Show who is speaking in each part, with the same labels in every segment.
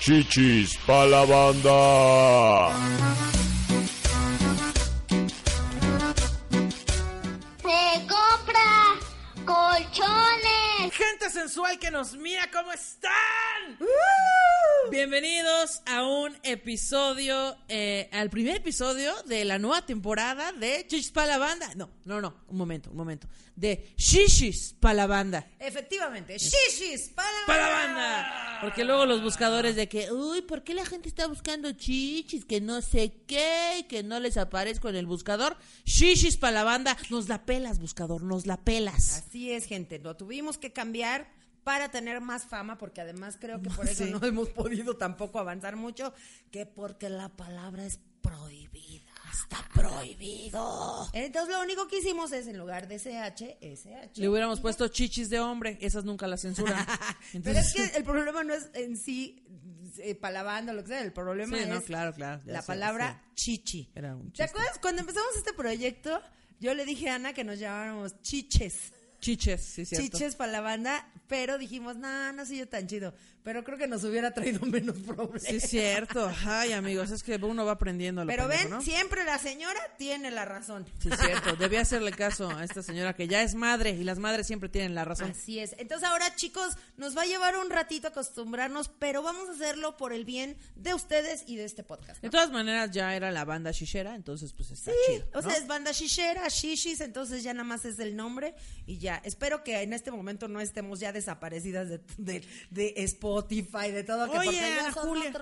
Speaker 1: Chichis pa la banda.
Speaker 2: Se compra colchones.
Speaker 3: Gente sensual que nos mira, ¿cómo están? Bienvenidos a un episodio, eh, al primer episodio de la nueva temporada de Chichis pa' la banda. No, no, no, un momento, un momento. De Shishis pa' la banda.
Speaker 4: Efectivamente, shishis para la
Speaker 3: ¡Pa' la banda! Porque luego los buscadores de que, uy, ¿por qué la gente está buscando chichis? Que no sé qué, y que no les aparezco en el buscador. Shishis pa' la banda. Nos la pelas, buscador, nos la pelas.
Speaker 4: Así es, gente, lo tuvimos que cambiar para tener más fama, porque además creo que por eso
Speaker 3: Sí.
Speaker 4: no hemos podido tampoco avanzar mucho, que porque la palabra es prohibida. Está prohibido. Entonces lo único que hicimos es, en lugar de SH, SH.
Speaker 3: Le hubiéramos puesto chichis de hombre, esas nunca las censuran.
Speaker 4: Pero es que el problema no es en sí eh, palabanda o lo que sea, el problema
Speaker 3: Sí,
Speaker 4: es
Speaker 3: no, claro, claro,
Speaker 4: la
Speaker 3: sé,
Speaker 4: palabra chichi.
Speaker 3: Era un
Speaker 4: ¿Te acuerdas cuando empezamos este proyecto? Yo le dije a Ana que nos llamáramos chiches.
Speaker 3: Chiches, sí, cierto.
Speaker 4: Chiches para la banda, pero dijimos, no, no soy yo tan chido. Pero creo que nos hubiera traído menos problemas.
Speaker 3: Sí, cierto. Ay, amigos, es que uno va aprendiendo. a lo
Speaker 4: Pero
Speaker 3: pendejo,
Speaker 4: ven,
Speaker 3: ¿no?
Speaker 4: siempre la señora tiene la razón.
Speaker 3: Sí, cierto. Debía hacerle caso a esta señora que ya es madre y las madres siempre tienen la razón.
Speaker 4: Así es. Entonces ahora, chicos, nos va a llevar un ratito acostumbrarnos, pero vamos a hacerlo por el bien de ustedes y de este podcast.
Speaker 3: De todas maneras, ya era la banda shishera, entonces pues está
Speaker 4: Sí,
Speaker 3: chido.
Speaker 4: o sea, es banda shishera, shishis, entonces ya nada más es el nombre y ya. Espero que en este momento no estemos ya desaparecidas de, de, de Spotify, de todo, que
Speaker 3: Oye, Ana Julia.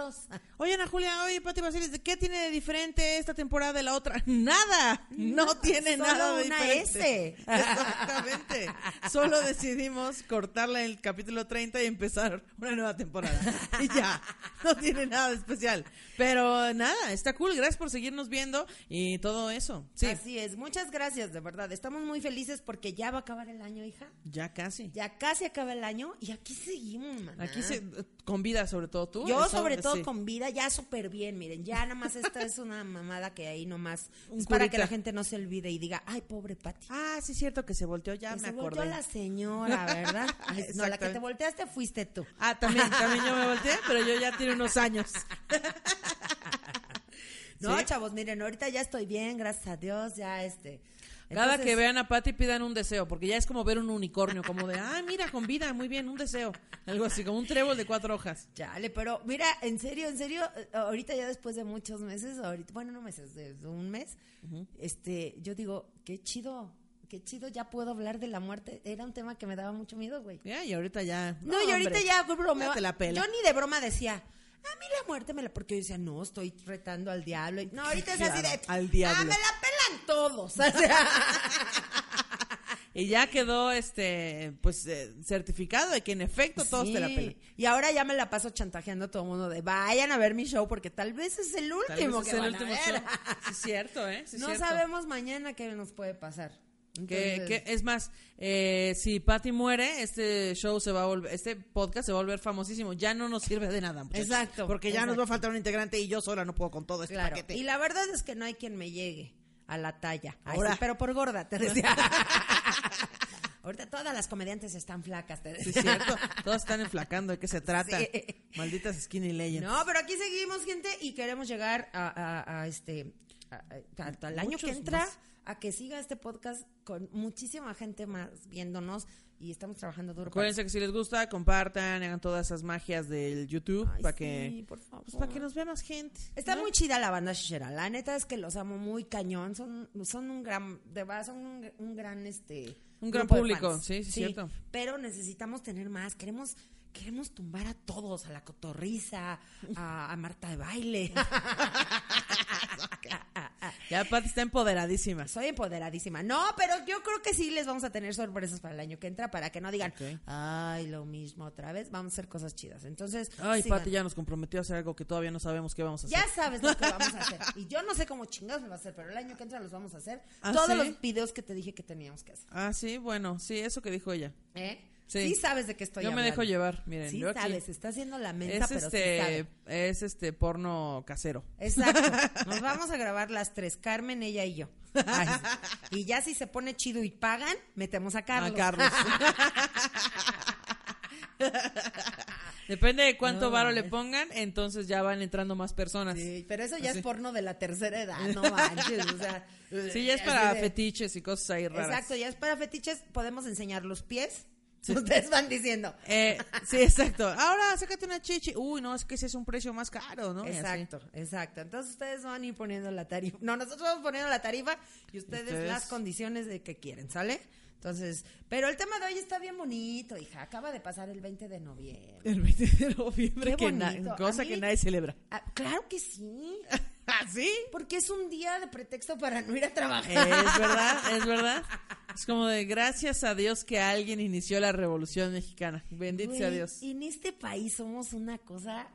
Speaker 3: Oye, Ana Julia, oye, Pati Basilis, ¿qué tiene de diferente esta temporada de la otra? Nada, no tiene
Speaker 4: solo
Speaker 3: nada de
Speaker 4: una
Speaker 3: diferente.
Speaker 4: S.
Speaker 3: Exactamente. Solo decidimos cortarla en el capítulo 30 y empezar una nueva temporada. Y ya, no tiene nada de especial. Pero nada, está cool, gracias por seguirnos viendo y todo eso. Sí,
Speaker 4: Así es, muchas gracias, de verdad. Estamos muy felices porque ya va a acabar el año, hija.
Speaker 3: ya casi.
Speaker 4: Ya casi acaba el año y aquí seguimos, maná.
Speaker 3: Aquí se, con vida sobre todo tú.
Speaker 4: Yo
Speaker 3: eso,
Speaker 4: sobre todo
Speaker 3: sí.
Speaker 4: con vida, ya súper bien, miren, ya nada más esta es una mamada que ahí nomás
Speaker 3: Un
Speaker 4: es para que la gente no se olvide y diga, ay, pobre Pati.
Speaker 3: Ah, sí es cierto que se volteó, ya
Speaker 4: Que
Speaker 3: me
Speaker 4: se volteó
Speaker 3: acordé.
Speaker 4: la señora, ¿verdad? Ay, no, la que te volteaste fuiste tú.
Speaker 3: Ah, también, también yo me volteé, pero yo ya tiene unos años.
Speaker 4: No,
Speaker 3: ¿Sí?
Speaker 4: chavos, miren, ahorita ya estoy bien, gracias a Dios, ya este.
Speaker 3: Cada que vean a Patty pidan un deseo, porque ya es como ver un unicornio, como de, ah, mira, con vida, muy bien, un deseo. Algo así, como un trébol de cuatro hojas.
Speaker 4: Chale, pero mira, en serio, en serio, eh, ahorita ya después de muchos meses, ahorita, bueno, no meses, de un mes, este, yo digo, qué chido, qué chido, ya puedo hablar de la muerte. Era un tema que me daba mucho miedo, güey.
Speaker 3: Ya, y ahorita ya.
Speaker 4: No, y ahorita
Speaker 3: hombre,
Speaker 4: ya,
Speaker 3: pela.
Speaker 4: Yo ni de broma decía, a mí la muerte me la... Porque yo decía, no, estoy retando al diablo. No, ahorita es así de...
Speaker 3: al diablo.
Speaker 4: Ah, me la pelan todos. O sea,
Speaker 3: Y ya quedó, este, pues, eh, certificado de que en efecto todos te la pelan.
Speaker 4: Y ahora ya me la paso chantajeando a todo el mundo de, vayan a ver mi show porque tal vez es el
Speaker 3: Tal vez
Speaker 4: último
Speaker 3: es
Speaker 4: que
Speaker 3: el
Speaker 4: van
Speaker 3: último
Speaker 4: a ver.
Speaker 3: show. Sí, es cierto, ¿eh? Sí, es
Speaker 4: no
Speaker 3: cierto.
Speaker 4: sabemos mañana qué nos puede pasar.
Speaker 3: Que,
Speaker 4: Entonces-
Speaker 3: que- es más, eh, si Patty muere, este show se va a volver, este podcast se va a volver famosísimo. Ya no nos sirve de nada, muchachos.
Speaker 4: Exacto,
Speaker 3: Porque ya nos va a faltar un integrante y yo sola no puedo con todo este
Speaker 4: Claro.
Speaker 3: paquete.
Speaker 4: Y la verdad es que no hay quien me llegue a la talla. Ay,
Speaker 3: Ahora.
Speaker 4: sí, pero por gorda, te decía. Ahorita todas las comediantes están flacas, te
Speaker 3: Sí, es cierto. Todos están enflacando. ¿De qué se trata?
Speaker 4: Sí.
Speaker 3: Malditas skinny legends.
Speaker 4: No, pero aquí seguimos, gente, y queremos llegar a, a- a este a- al año que entra
Speaker 3: más.
Speaker 4: A que siga este podcast con muchísima gente más viéndonos y estamos trabajando duro. para
Speaker 3: Acuérdense que si les gusta, compartan, hagan todas esas magias del YouTube
Speaker 4: Ay,
Speaker 3: para
Speaker 4: sí,
Speaker 3: que
Speaker 4: por favor.
Speaker 3: pues, para que nos vea más gente.
Speaker 4: Está
Speaker 3: ¿no?
Speaker 4: muy chida la banda Shishera. La neta es que los amo muy cañón. Son, son un gran, de verdad, son un, un gran, este,
Speaker 3: Un gran público, sí, sí, cierto.
Speaker 4: Pero necesitamos tener más. Queremos, queremos tumbar a todos, a la cotorriza, a, a Marta de baile.
Speaker 3: Ya Pati está empoderadísima.
Speaker 4: Soy empoderadísima. No, pero yo creo que sí les vamos a tener sorpresas para el año que entra para que no digan, ay, lo mismo otra vez. Vamos a hacer cosas chidas. Entonces,
Speaker 3: Ay. Pati ya nos comprometió a hacer algo que todavía no sabemos qué vamos a hacer.
Speaker 4: Ya sabes lo que vamos a hacer. Y yo no sé cómo chingados lo va a hacer, pero el año que entra los vamos a hacer.
Speaker 3: ¿Ah,
Speaker 4: Todos
Speaker 3: sí?
Speaker 4: los videos que te dije que teníamos que hacer.
Speaker 3: Ah, sí, bueno, sí, eso que dijo ella.
Speaker 4: ¿Eh?
Speaker 3: Sí.
Speaker 4: Sí. sabes de qué estoy
Speaker 3: Yo me
Speaker 4: hablando.
Speaker 3: dejo llevar, miren.
Speaker 4: Sí
Speaker 3: yo aquí-
Speaker 4: está haciendo la mensa,
Speaker 3: Es
Speaker 4: pero sí
Speaker 3: este,
Speaker 4: sabe.
Speaker 3: es este porno casero.
Speaker 4: Exacto. Nos vamos a grabar las tres, Carmen, ella y yo. Ay, sí. y ya si se pone chido y pagan, metemos a Carlos.
Speaker 3: A Carlos. Depende de cuánto
Speaker 4: No,
Speaker 3: varo le pongan, entonces ya van entrando más personas. Sí,
Speaker 4: Sí, pero eso ya
Speaker 3: Así.
Speaker 4: es porno de la tercera edad, no manches, o sea.
Speaker 3: ya es para
Speaker 4: de-
Speaker 3: fetiches y cosas ahí raras.
Speaker 4: Exacto, ya es para fetiches, podemos enseñar los pies. Ustedes van diciendo.
Speaker 3: Eh, sí, exacto. Ahora, sácate una chichi. Uy, no, es que ese es un precio más caro, ¿no?
Speaker 4: Exacto, exacto. Entonces ustedes van a ir poniendo la tarifa. No, nosotros vamos poniendo la tarifa y ustedes,
Speaker 3: Ustedes.
Speaker 4: las condiciones de que quieren, ¿sale? Entonces, pero el tema de hoy está bien bonito, hija. Acaba de pasar el 20 de noviembre.
Speaker 3: El 20 de noviembre,
Speaker 4: Qué
Speaker 3: que cosa
Speaker 4: A mí-
Speaker 3: que nadie celebra.
Speaker 4: Ah, claro que sí,
Speaker 3: ¿Ah, sí?
Speaker 4: porque es un día de pretexto para no ir a trabajar.
Speaker 3: Es verdad, es verdad. Es como de gracias a Dios que alguien inició la revolución mexicana. Bendito sea Dios.
Speaker 4: En este país somos una cosa,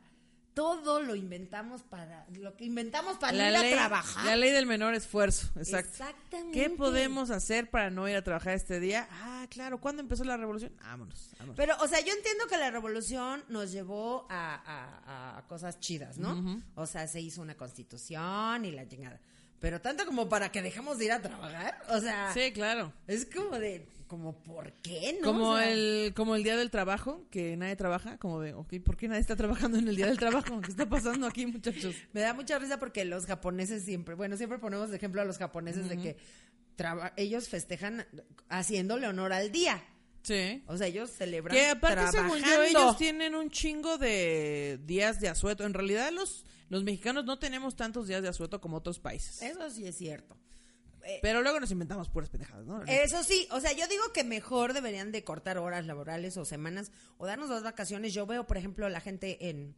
Speaker 4: todo lo inventamos para, lo que inventamos para
Speaker 3: La
Speaker 4: ir
Speaker 3: ley,
Speaker 4: a trabajar.
Speaker 3: la ley del menor esfuerzo, exacto.
Speaker 4: Exactamente.
Speaker 3: ¿Qué podemos hacer para no ir a trabajar este día? Ah, claro, ¿cuándo empezó la revolución? Vámonos, vámonos.
Speaker 4: Pero, o sea, yo entiendo que la revolución nos llevó a, a- a cosas chidas, ¿no? O sea, se hizo una constitución y la chingada. Pero tanto como para que dejemos de ir a trabajar, o sea,
Speaker 3: Sí, claro.
Speaker 4: es como de, como, ¿por qué, no?
Speaker 3: Como
Speaker 4: O sea,
Speaker 3: el como el día del trabajo, que nadie trabaja, como de, ok, ¿por qué nadie está trabajando en el día del trabajo? ¿Qué está pasando aquí, muchachos?
Speaker 4: Me da mucha risa porque los japoneses siempre, bueno, siempre ponemos de ejemplo a los japoneses de que traba- ellos festejan haciéndole honor al día.
Speaker 3: Sí.
Speaker 4: O sea, ellos celebran
Speaker 3: Que aparte, según yo,
Speaker 4: trabajando.
Speaker 3: ellos tienen un chingo de días de asueto. En realidad, los, los mexicanos no tenemos tantos días de asueto como otros países.
Speaker 4: Eso sí es cierto.
Speaker 3: Pero luego nos inventamos puras pendejadas, ¿no?
Speaker 4: Eso sí, o sea, yo digo que mejor deberían de cortar horas laborales o semanas o darnos dos vacaciones. Yo veo, por ejemplo, la gente en,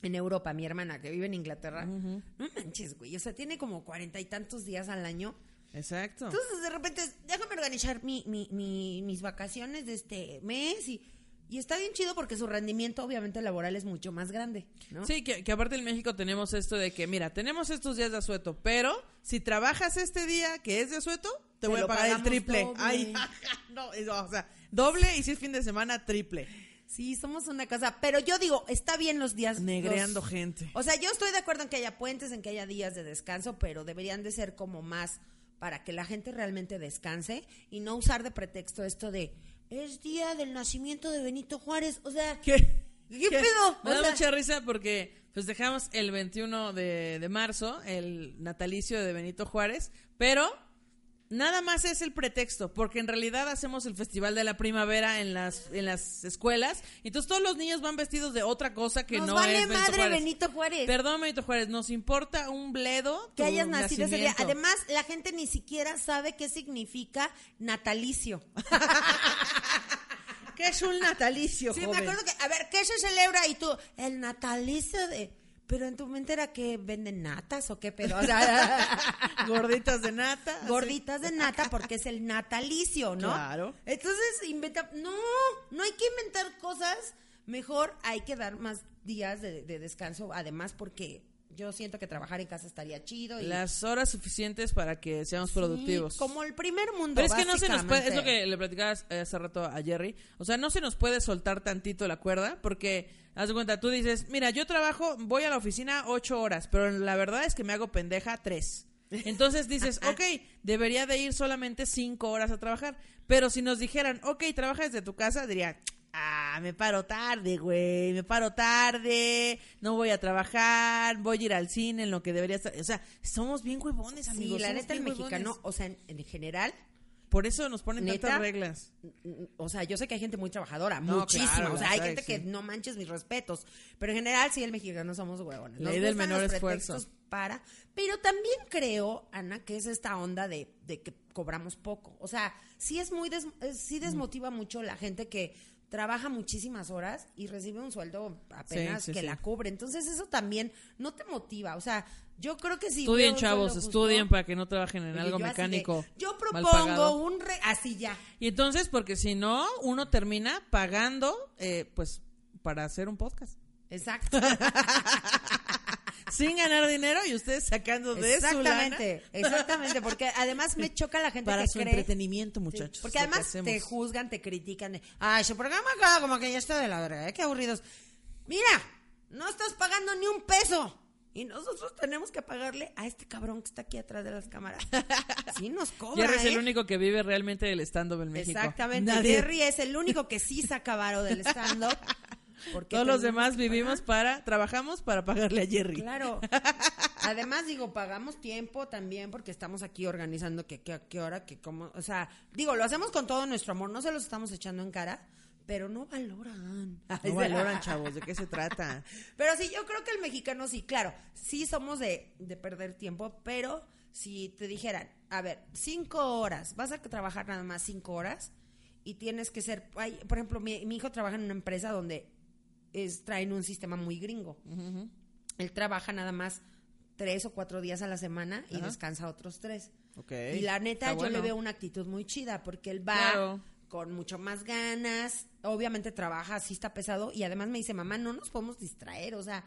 Speaker 4: en Europa, mi hermana que vive en Inglaterra. No manches, güey, o sea, tiene como cuarenta y tantos días al año.
Speaker 3: Exacto.
Speaker 4: Entonces, de repente, déjame organizar mi, mi- mi- mis vacaciones de este mes y, y está bien chido porque su rendimiento, obviamente, laboral es mucho más grande, ¿no?
Speaker 3: Sí, que, que aparte en México tenemos esto de que, mira, tenemos estos días de asueto, pero si trabajas este día que es de asueto, te,
Speaker 4: Te
Speaker 3: voy a pagar el triple.
Speaker 4: doble.
Speaker 3: Ay, no, es- o sea, doble y si es fin de semana, triple.
Speaker 4: Sí, somos una cosa, pero yo digo, está bien los días.
Speaker 3: Negreando
Speaker 4: los-
Speaker 3: gente.
Speaker 4: O sea, yo estoy de acuerdo en que haya puentes, en que haya días de descanso, pero deberían de ser como más para que la gente realmente descanse y no usar de pretexto esto de es día del nacimiento de Benito Juárez. O sea,
Speaker 3: ¿Qué?
Speaker 4: ¿Qué pedo?
Speaker 3: Me
Speaker 4: O
Speaker 3: da
Speaker 4: sea-
Speaker 3: mucha risa porque festejamos el 21 de, de marzo, el natalicio de Benito Juárez, pero nada más es el pretexto, porque en realidad hacemos el festival de la primavera en las, en las escuelas, y entonces todos los niños van vestidos de otra cosa que
Speaker 4: nos
Speaker 3: no
Speaker 4: vale
Speaker 3: es Benito
Speaker 4: madre
Speaker 3: Juárez.
Speaker 4: Benito Juárez.
Speaker 3: Perdón, Benito Juárez, nos importa un bledo
Speaker 4: que hayas nacido ese día. Además, la gente ni siquiera sabe qué significa natalicio.
Speaker 3: ¿Qué es un natalicio,
Speaker 4: Sí, me acuerdo que, a ver, ¿qué se celebra? Y tú, el natalicio de... Pero en tu mente era que venden natas o qué pedo. O sea,
Speaker 3: Gorditas de nata.
Speaker 4: gorditas de nata porque es el natalicio, ¿no?
Speaker 3: Claro.
Speaker 4: Entonces inventa, no, no hay que inventar cosas, mejor hay que dar más días de, de descanso, además porque yo siento que trabajar en casa estaría chido y
Speaker 3: Las horas suficientes para que seamos productivos.
Speaker 4: Como el primer mundo.
Speaker 3: Pero es que no se nos puede, es lo que le platicaba hace rato a Jerry, o sea, no se nos puede soltar tantito la cuerda, porque, haz de cuenta, tú dices, mira, yo trabajo, voy a la oficina ocho horas, pero la verdad es que me hago pendeja tres. Entonces dices, ok, debería de ir solamente cinco horas a trabajar, pero si nos dijeran, ok, trabaja desde tu casa, diría, ah, me paro tarde, güey, me paro tarde, no voy a trabajar, voy a ir al cine en lo que debería estar, o sea, somos bien huevones, amigos.
Speaker 4: Sí, la neta, el mexicano, o sea, en, en general,
Speaker 3: Por eso nos ponen
Speaker 4: ¿Neta?
Speaker 3: tantas reglas.
Speaker 4: o sea, yo sé que hay gente muy trabajadora,
Speaker 3: No,
Speaker 4: muchísima,
Speaker 3: claro,
Speaker 4: o sea, hay gente que no manches mis respetos, pero en general sí el mexicano somos huevones.
Speaker 3: Ley del menor esfuerzo.
Speaker 4: Para, pero también creo, Ana, que es esta onda de, de que cobramos poco. O sea, sí es muy des- eh, sí desmotiva mucho la gente que trabaja muchísimas horas y recibe un sueldo apenas
Speaker 3: Sí, sí,
Speaker 4: que
Speaker 3: sí.
Speaker 4: la cubre. Entonces eso también no te motiva. O sea, yo creo que si...
Speaker 3: Estudien, chavos, estudien para que no trabajen en algo
Speaker 4: yo así de,
Speaker 3: mecánico.
Speaker 4: yo propongo un... Re así ya.
Speaker 3: Y entonces, porque si no, uno termina pagando, eh, pues, para hacer un podcast.
Speaker 4: Exacto.
Speaker 3: Sin ganar dinero y ustedes sacando de su lana
Speaker 4: Exactamente, exactamente, porque además me choca la gente
Speaker 3: para
Speaker 4: que
Speaker 3: su
Speaker 4: cree
Speaker 3: entretenimiento,
Speaker 4: Sí,
Speaker 3: muchachos.
Speaker 4: porque además te juzgan, te critican. Ay, su programa acá como que ya está de la verga, ¿eh? qué aburridos. Mira, no estás pagando ni un peso. Y nosotros tenemos que pagarle a este cabrón que está aquí atrás de las cámaras. Sí nos cobra,
Speaker 3: Jerry es el
Speaker 4: ¿eh?
Speaker 3: único que vive realmente del stand-up en México.
Speaker 4: Exactamente.
Speaker 3: Nadie-
Speaker 4: Jerry es el único que sí saca varo del stand-up. Porque
Speaker 3: Todos los demás vivimos para, trabajamos para pagarle a Jerry.
Speaker 4: Claro. Además, digo, pagamos tiempo también porque estamos aquí organizando que, qué hora, que cómo. O sea, digo, lo hacemos con todo nuestro amor, no se los estamos echando en cara, pero no valoran.
Speaker 3: No valoran, chavos, ¿de qué se trata?
Speaker 4: Pero sí, yo creo que el mexicano sí, claro, sí somos de, de perder tiempo, pero si te dijeran, a ver, cinco horas, vas a trabajar nada más cinco horas y tienes que ser, por ejemplo, mi, mi hijo trabaja en una empresa donde es, traen un sistema muy gringo. Él trabaja nada más tres o cuatro días a la semana y descansa otros tres. Y la neta,
Speaker 3: está
Speaker 4: yo le veo una actitud muy chida porque él va
Speaker 3: Claro.
Speaker 4: con mucho más ganas. Obviamente trabaja, sí está pesado. Y además me dice, mamá, no nos podemos distraer. O sea,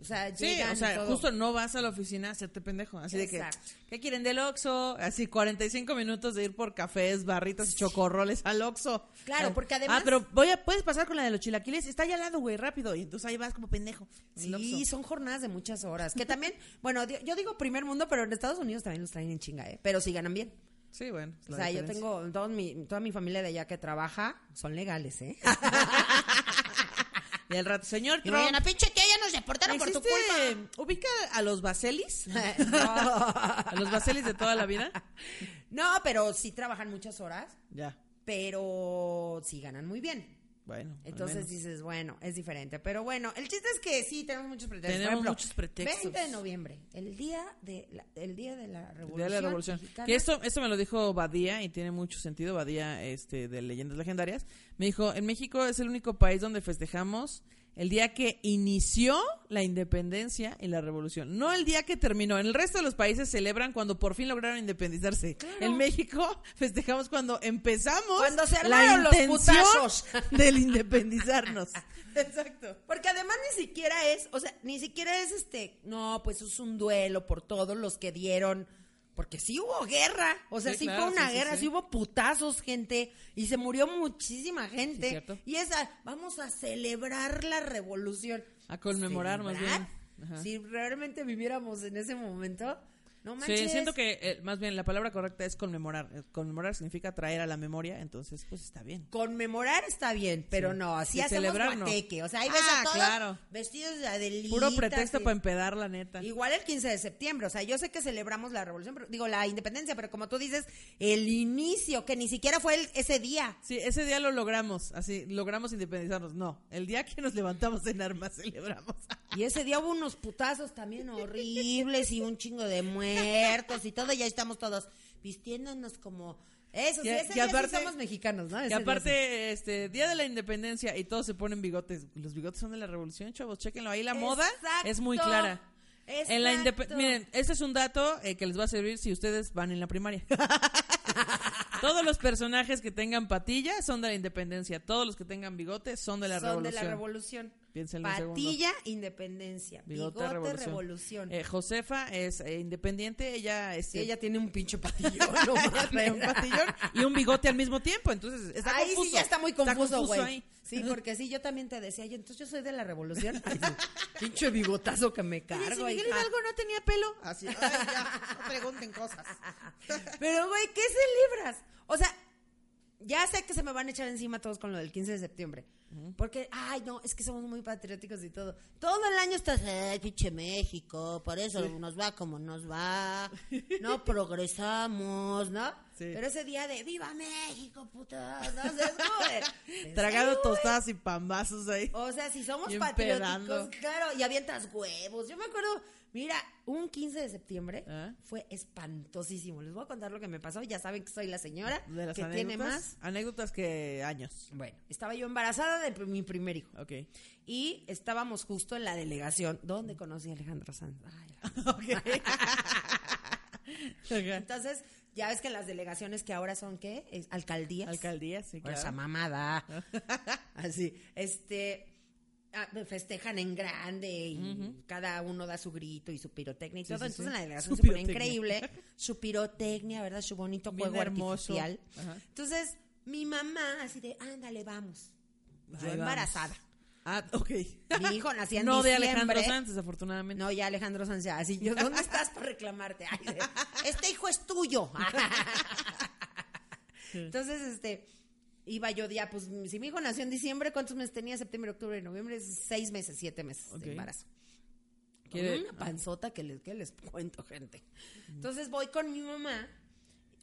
Speaker 4: o sea,
Speaker 3: Sí, o
Speaker 4: y
Speaker 3: sea,
Speaker 4: todo.
Speaker 3: justo no vas a la oficina a hacerte pendejo. Así de que. ¿qué quieren del Oxxo? Así 45 minutos de ir por cafés, barritas y chocorroles al Oxxo.
Speaker 4: Claro, porque además-
Speaker 3: Ah, pero voy a, puedes pasar con la de los chilaquiles. Está allá al lado, güey, rápido. Y entonces ahí vas como pendejo.
Speaker 4: Sí, son jornadas de muchas horas. Que también, bueno, yo digo primer mundo, pero en Estados Unidos también los traen en chinga, ¿eh? Pero sí ganan bien.
Speaker 3: Sí, bueno. es
Speaker 4: O sea, yo tengo todo mi, toda mi familia de allá que trabaja, son legales, ¿eh?
Speaker 3: Y al rato, señor
Speaker 4: Y
Speaker 3: Trump,
Speaker 4: mañana, pinche tía, ya nos deportaron por tu
Speaker 3: ¿existe-
Speaker 4: culpa.
Speaker 3: ¿Ubica a los Baselis?
Speaker 4: no.
Speaker 3: ¿A los Baselis de toda la vida?
Speaker 4: No, pero sí trabajan muchas horas,
Speaker 3: Ya.
Speaker 4: pero sí ganan muy bien.
Speaker 3: Bueno.
Speaker 4: Entonces dices, bueno, es diferente. Pero bueno, el chiste es que sí, tenemos muchos pretextos.
Speaker 3: Tenemos
Speaker 4: ejemplo,
Speaker 3: muchos pretextos.
Speaker 4: 20 de noviembre, el día de la, el día de la
Speaker 3: El
Speaker 4: revolución.
Speaker 3: Día de la Revolución.
Speaker 4: Mexicana.
Speaker 3: Que esto, esto me lo dijo Badía y tiene mucho sentido, Badía este, de Leyendas Legendarias. Me dijo, en México es el único país donde festejamos el día que inició la independencia y la revolución, no el día que terminó. En el resto de los países celebran cuando por fin lograron independizarse. En México festejamos cuando empezamos
Speaker 4: Cuando se
Speaker 3: la
Speaker 4: armaron los
Speaker 3: intención
Speaker 4: putazos.
Speaker 3: del independizarnos. Exacto.
Speaker 4: Porque además ni siquiera es, o sea, ni siquiera es este, no, pues es un duelo por todos los que dieron, porque sí hubo guerra, o sea,
Speaker 3: Sí,
Speaker 4: sí,
Speaker 3: claro,
Speaker 4: fue una
Speaker 3: sí,
Speaker 4: guerra, sí.
Speaker 3: sí.
Speaker 4: hubo putazos, gente, y se murió muchísima gente. Y esa, vamos a celebrar la revolución.
Speaker 3: A conmemorar más bien. Ajá.
Speaker 4: Si realmente viviéramos en ese momento, no manches.
Speaker 3: Sí, siento que eh, más bien la palabra correcta es conmemorar. Eh, Conmemorar significa traer a la memoria, entonces pues está bien.
Speaker 4: Conmemorar está bien, pero
Speaker 3: Sí.
Speaker 4: no, así
Speaker 3: Y
Speaker 4: hacemos
Speaker 3: celebrar, no.
Speaker 4: guateque. O sea, ahí ves
Speaker 3: Ah,
Speaker 4: a todos
Speaker 3: claro.
Speaker 4: vestidos de Adelita.
Speaker 3: Puro pretexto para empedar, la neta.
Speaker 4: Igual el 15 de septiembre, o sea, yo sé que celebramos la revolución, pero- digo, la independencia, pero como tú dices, el inicio, que ni siquiera fue el- ese día.
Speaker 3: Sí, ese día lo logramos, así, logramos independizarnos. No, el día que nos levantamos en armas celebramos.
Speaker 4: Y ese día hubo unos putazos también horribles y un chingo de muertos y todo, y ya estamos todos vistiéndonos como... Eso, sí, ese día sí
Speaker 3: aparte-
Speaker 4: somos mexicanos, ¿no? Ese
Speaker 3: Que
Speaker 4: día sí.
Speaker 3: este, día de la independencia y todos se ponen bigotes. Los bigotes son de la revolución, chavos, chéquenlo. Ahí la moda es muy clara. En la. Miren, este es un dato eh, que les va a servir si ustedes van en la primaria. Todos los personajes que tengan patillas son de la independencia. Todos los que tengan bigotes son de la
Speaker 4: Son
Speaker 3: revolución.
Speaker 4: de la revolución.
Speaker 3: Piénsenlo un segundo.
Speaker 4: Patilla, independencia.
Speaker 3: Bigote,
Speaker 4: Bigote,
Speaker 3: revolución.
Speaker 4: revolución.
Speaker 3: Eh, Josefa es eh, independiente, ella es
Speaker 4: Sí, ella tiene un pinche patillón. no
Speaker 3: un patillón y un bigote al mismo tiempo, entonces está
Speaker 4: Ahí
Speaker 3: confuso.
Speaker 4: sí ya está muy confuso, güey.
Speaker 3: ahí.
Speaker 4: Sí, porque sí, yo también te decía, yo, entonces yo soy de la revolución. Ay, pinche bigotazo que me
Speaker 3: Oye, si
Speaker 4: cargo.
Speaker 3: Miguel. Hidalgo no tenía pelo. Así, ay, ya, no pregunten cosas.
Speaker 4: Pero, güey, ¿qué celebras? O sea, ya sé que se me van a echar encima todos con lo del 15 de septiembre. Porque, ay, no, es que somos muy patrióticos y todo. Todo el año estás, ay, pinche México, por eso nos va como nos va. No progresamos, ¿no?
Speaker 3: Sí.
Speaker 4: Pero ese día de ¡Viva México, puta! No ¿en
Speaker 3: Tragando tostadas y pambazos ahí.
Speaker 4: O sea, si somos patrióticos, claro, y avientas huevos. Yo me acuerdo, mira, un 15 de septiembre
Speaker 3: ¿Ah?
Speaker 4: fue espantosísimo. Les voy a contar lo que me pasó. Ya saben que soy la señora
Speaker 3: De las
Speaker 4: que
Speaker 3: anécdotas.
Speaker 4: tiene más.
Speaker 3: Anécdotas que años.
Speaker 4: Bueno, estaba yo embarazada de mi primer hijo.
Speaker 3: Ok.
Speaker 4: Y estábamos justo en la delegación donde conocí a Alejandro Sanz. Ay,
Speaker 3: Ok. Ajá.
Speaker 4: Entonces, ya ves que las delegaciones que ahora son, ¿qué? Alcaldías.
Speaker 3: Alcaldía, sí,
Speaker 4: O esa
Speaker 3: claro.
Speaker 4: mamada. Así. Este. Ah, festejan en grande y cada uno da su grito y su pirotecnia y
Speaker 3: Sí,
Speaker 4: todo.
Speaker 3: sí,
Speaker 4: Entonces
Speaker 3: sí.
Speaker 4: la delegación
Speaker 3: Su
Speaker 4: se pone increíble. Su pirotecnia, ¿verdad? Su bonito
Speaker 3: Bien
Speaker 4: juego
Speaker 3: hermoso.
Speaker 4: artificial.
Speaker 3: Ajá.
Speaker 4: Entonces, mi mamá así de, ándale, vamos. Yo
Speaker 3: Ahí vamos.
Speaker 4: embarazada.
Speaker 3: Ah, ok.
Speaker 4: Mi hijo nacía en
Speaker 3: no de. Alejandro Sanz, desafortunadamente.
Speaker 4: No, ya Alejandro Sanz, ya, así yo, ¿dónde estás para reclamarte? Ay, de, este hijo es tuyo. Entonces, este, iba yo ya, pues, si mi hijo nació en diciembre, ¿cuántos meses tenía? Septiembre, octubre, noviembre, seis meses, siete meses de embarazo. Con una panzota que les, que les cuento, gente. Entonces voy con mi mamá,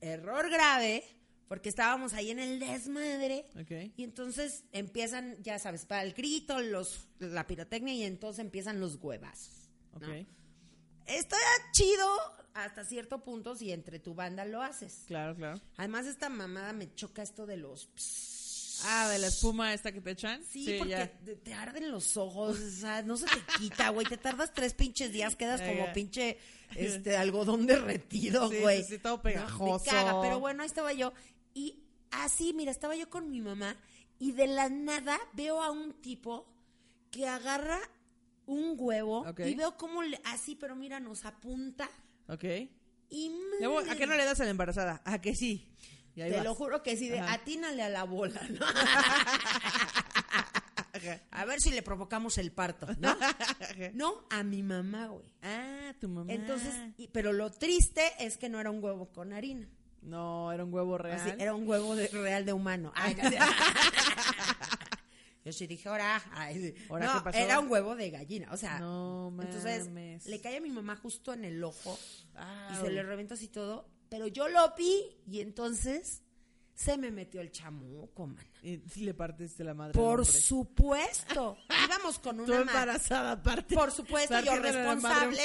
Speaker 4: error grave, porque estábamos ahí en el desmadre.
Speaker 3: Ok.
Speaker 4: Y entonces empiezan, ya sabes, para el grito, los, la pirotecnia, y entonces empiezan los huevazos.
Speaker 3: Ok.
Speaker 4: ¿no? Está chido hasta cierto punto si entre tu banda lo haces.
Speaker 3: Claro, claro.
Speaker 4: Además, esta mamada me choca esto de los...
Speaker 3: Ah, de la espuma esta que te echan.
Speaker 4: Sí, porque
Speaker 3: ya.
Speaker 4: te, te arden los ojos, o sea, no se te quita, güey. Te tardas tres pinches días, quedas como pinche este algodón derretido, güey.
Speaker 3: sí, sí, todo
Speaker 4: No,
Speaker 3: pegajoso.
Speaker 4: me caga, pero bueno, ahí estaba yo. Y así, mira, estaba yo con mi mamá y de la nada veo a un tipo que agarra un huevo y veo cómo le, así, pero mira, nos apunta
Speaker 3: Ok.
Speaker 4: y
Speaker 3: ¿A qué no le das a la embarazada? ¿A que sí? Y ahí
Speaker 4: Te
Speaker 3: vas.
Speaker 4: lo juro que sí, de
Speaker 3: Ajá.
Speaker 4: atínale a la bola, ¿no? A ver si le provocamos el parto, ¿no? No, a mi mamá, güey.
Speaker 3: Ah, tu mamá.
Speaker 4: Entonces, y- pero lo triste es que no era un huevo con harina.
Speaker 3: No, era un huevo real.
Speaker 4: Así, era un huevo de- real de humano. Ay. Yo sí dije, ahora, ay, sí.
Speaker 3: ¿Ahora
Speaker 4: no, era un huevo de gallina, o sea,
Speaker 3: No
Speaker 4: entonces le cae a mi mamá justo en el ojo y se le reventó así todo, pero yo lo vi y entonces se me metió el chamuco, man.
Speaker 3: Y sí le partiste la madre.
Speaker 4: Por supuesto, íbamos con
Speaker 3: Tú
Speaker 4: una ma-
Speaker 3: embarazada aparte.
Speaker 4: por supuesto, yo responsable.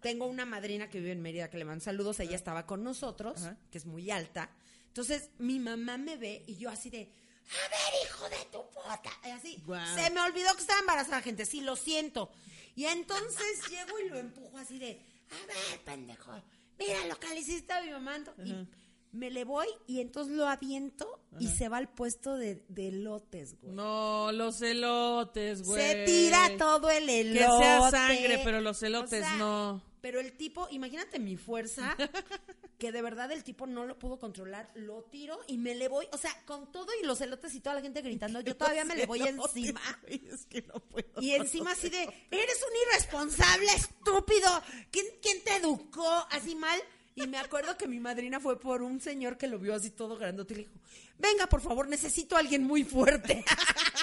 Speaker 4: Tengo una madrina que vive en Mérida que le mando saludos, ella estaba con nosotros,
Speaker 3: Ajá.
Speaker 4: que es muy alta. Entonces, mi mamá me ve y yo así de, a ver, hijo de tu puta. Y así, se me olvidó que estaba embarazada, gente, sí, lo siento. Y entonces llego y lo empujo así de, a ver, pendejo, mira lo que le hiciste a mi mamá. Y me le voy y entonces lo aviento y se va al puesto de, de elotes, güey.
Speaker 3: No, los elotes, güey.
Speaker 4: Se tira todo el elote.
Speaker 3: Que sea sangre, pero los elotes
Speaker 4: O sea,
Speaker 3: no.
Speaker 4: Pero el tipo, imagínate mi fuerza, que de verdad el tipo no lo pudo controlar, lo tiro y me le voy, o sea, con todo y los elotes y toda la gente gritando, yo todavía me le voy encima.
Speaker 3: Es que no puedo.
Speaker 4: Y encima así de, eres un irresponsable, estúpido. ¿Quién, quién te educó así mal? Y me acuerdo que mi madrina fue por un señor que lo vio así todo grandote y le dijo, venga, por favor, necesito a alguien muy fuerte.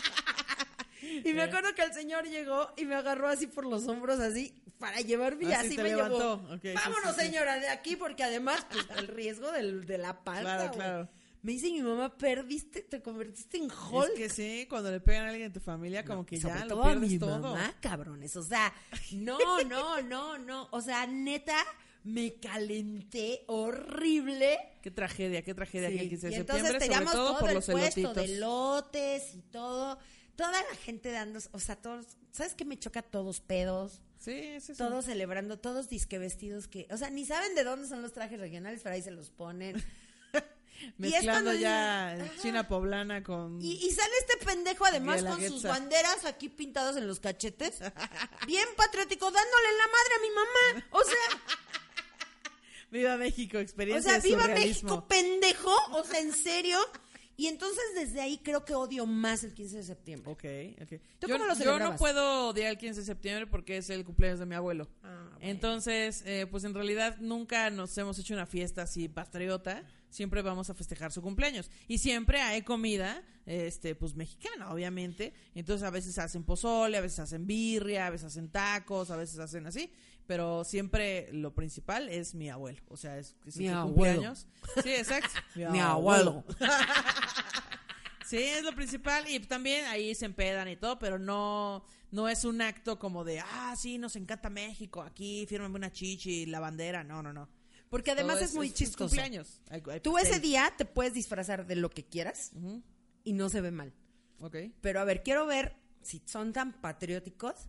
Speaker 4: y me acuerdo que el señor llegó y me agarró así por los hombros, así, para llevarme y
Speaker 3: Así
Speaker 4: así me
Speaker 3: levantó.
Speaker 4: llevó.
Speaker 3: Ok, sí,
Speaker 4: Vámonos,
Speaker 3: sí, sí.
Speaker 4: señora, de aquí, porque además, pues, el riesgo del- de la panza,
Speaker 3: Claro,
Speaker 4: güey.
Speaker 3: claro.
Speaker 4: Me dice mi mamá, perdiste, te convertiste en Hulk.
Speaker 3: Es que sí, cuando le pegan a alguien de tu familia, como que
Speaker 4: Sobre
Speaker 3: ya lo pierdes
Speaker 4: mi
Speaker 3: todo.
Speaker 4: mamá, cabrones. O sea, no, no, no, no. O sea, neta, me calenté horrible.
Speaker 3: Qué tragedia, qué tragedia
Speaker 4: Sí,
Speaker 3: que el 15 de
Speaker 4: y entonces
Speaker 3: septiembre, sobre todo,
Speaker 4: todo,
Speaker 3: por
Speaker 4: el
Speaker 3: los
Speaker 4: puesto
Speaker 3: elotitos.
Speaker 4: de lotes y todo. Toda la gente dando, o sea, todos, ¿sabes qué me choca? Todos pedos,
Speaker 3: Sí, es eso.
Speaker 4: todos celebrando, todos disque vestidos que, o sea, ni saben de dónde son los trajes regionales, pero ahí se los ponen.
Speaker 3: Mezclando ya
Speaker 4: dices.
Speaker 3: China poblana con...
Speaker 4: Y, y sale este pendejo además con sus banderas aquí pintadas en los cachetes. Bien patriótico, dándole la madre a mi mamá. O sea,
Speaker 3: Viva México,
Speaker 4: o
Speaker 3: experiencia
Speaker 4: sea,
Speaker 3: de
Speaker 4: viva. México, pendejo. O sea, en serio. Y entonces desde ahí creo que odio más el 15 de septiembre.
Speaker 3: Ok, ok.
Speaker 4: ¿Tú
Speaker 3: yo,
Speaker 4: cómo lo
Speaker 3: yo no puedo odiar el 15 de septiembre porque es el cumpleaños de mi abuelo.
Speaker 4: Ah, bueno.
Speaker 3: Entonces, eh, pues en realidad nunca nos hemos hecho una fiesta así patriota. siempre vamos a festejar su cumpleaños. Y siempre hay comida, este, pues mexicana, obviamente. Entonces a veces hacen pozole, a veces hacen birria, a veces hacen tacos, a veces hacen así. Pero siempre lo principal es mi abuelo. O sea, es, es
Speaker 4: Mi
Speaker 3: cumpleaños. Sí, exacto.
Speaker 4: Mi abuelo.
Speaker 3: Sí, es lo principal y también ahí se empedan y todo, pero no no es un acto como de, ah, sí, nos encanta México, aquí fírmame una chichi, la bandera, no, no, no.
Speaker 4: Porque además
Speaker 3: Todo
Speaker 4: es, muy
Speaker 3: sus
Speaker 4: chistoso.
Speaker 3: cumpleaños. Hay- hay
Speaker 4: Tú ese día te puedes disfrazar de lo que quieras y no se ve mal.
Speaker 3: Ok.
Speaker 4: Pero a ver, quiero ver si son tan patrióticos.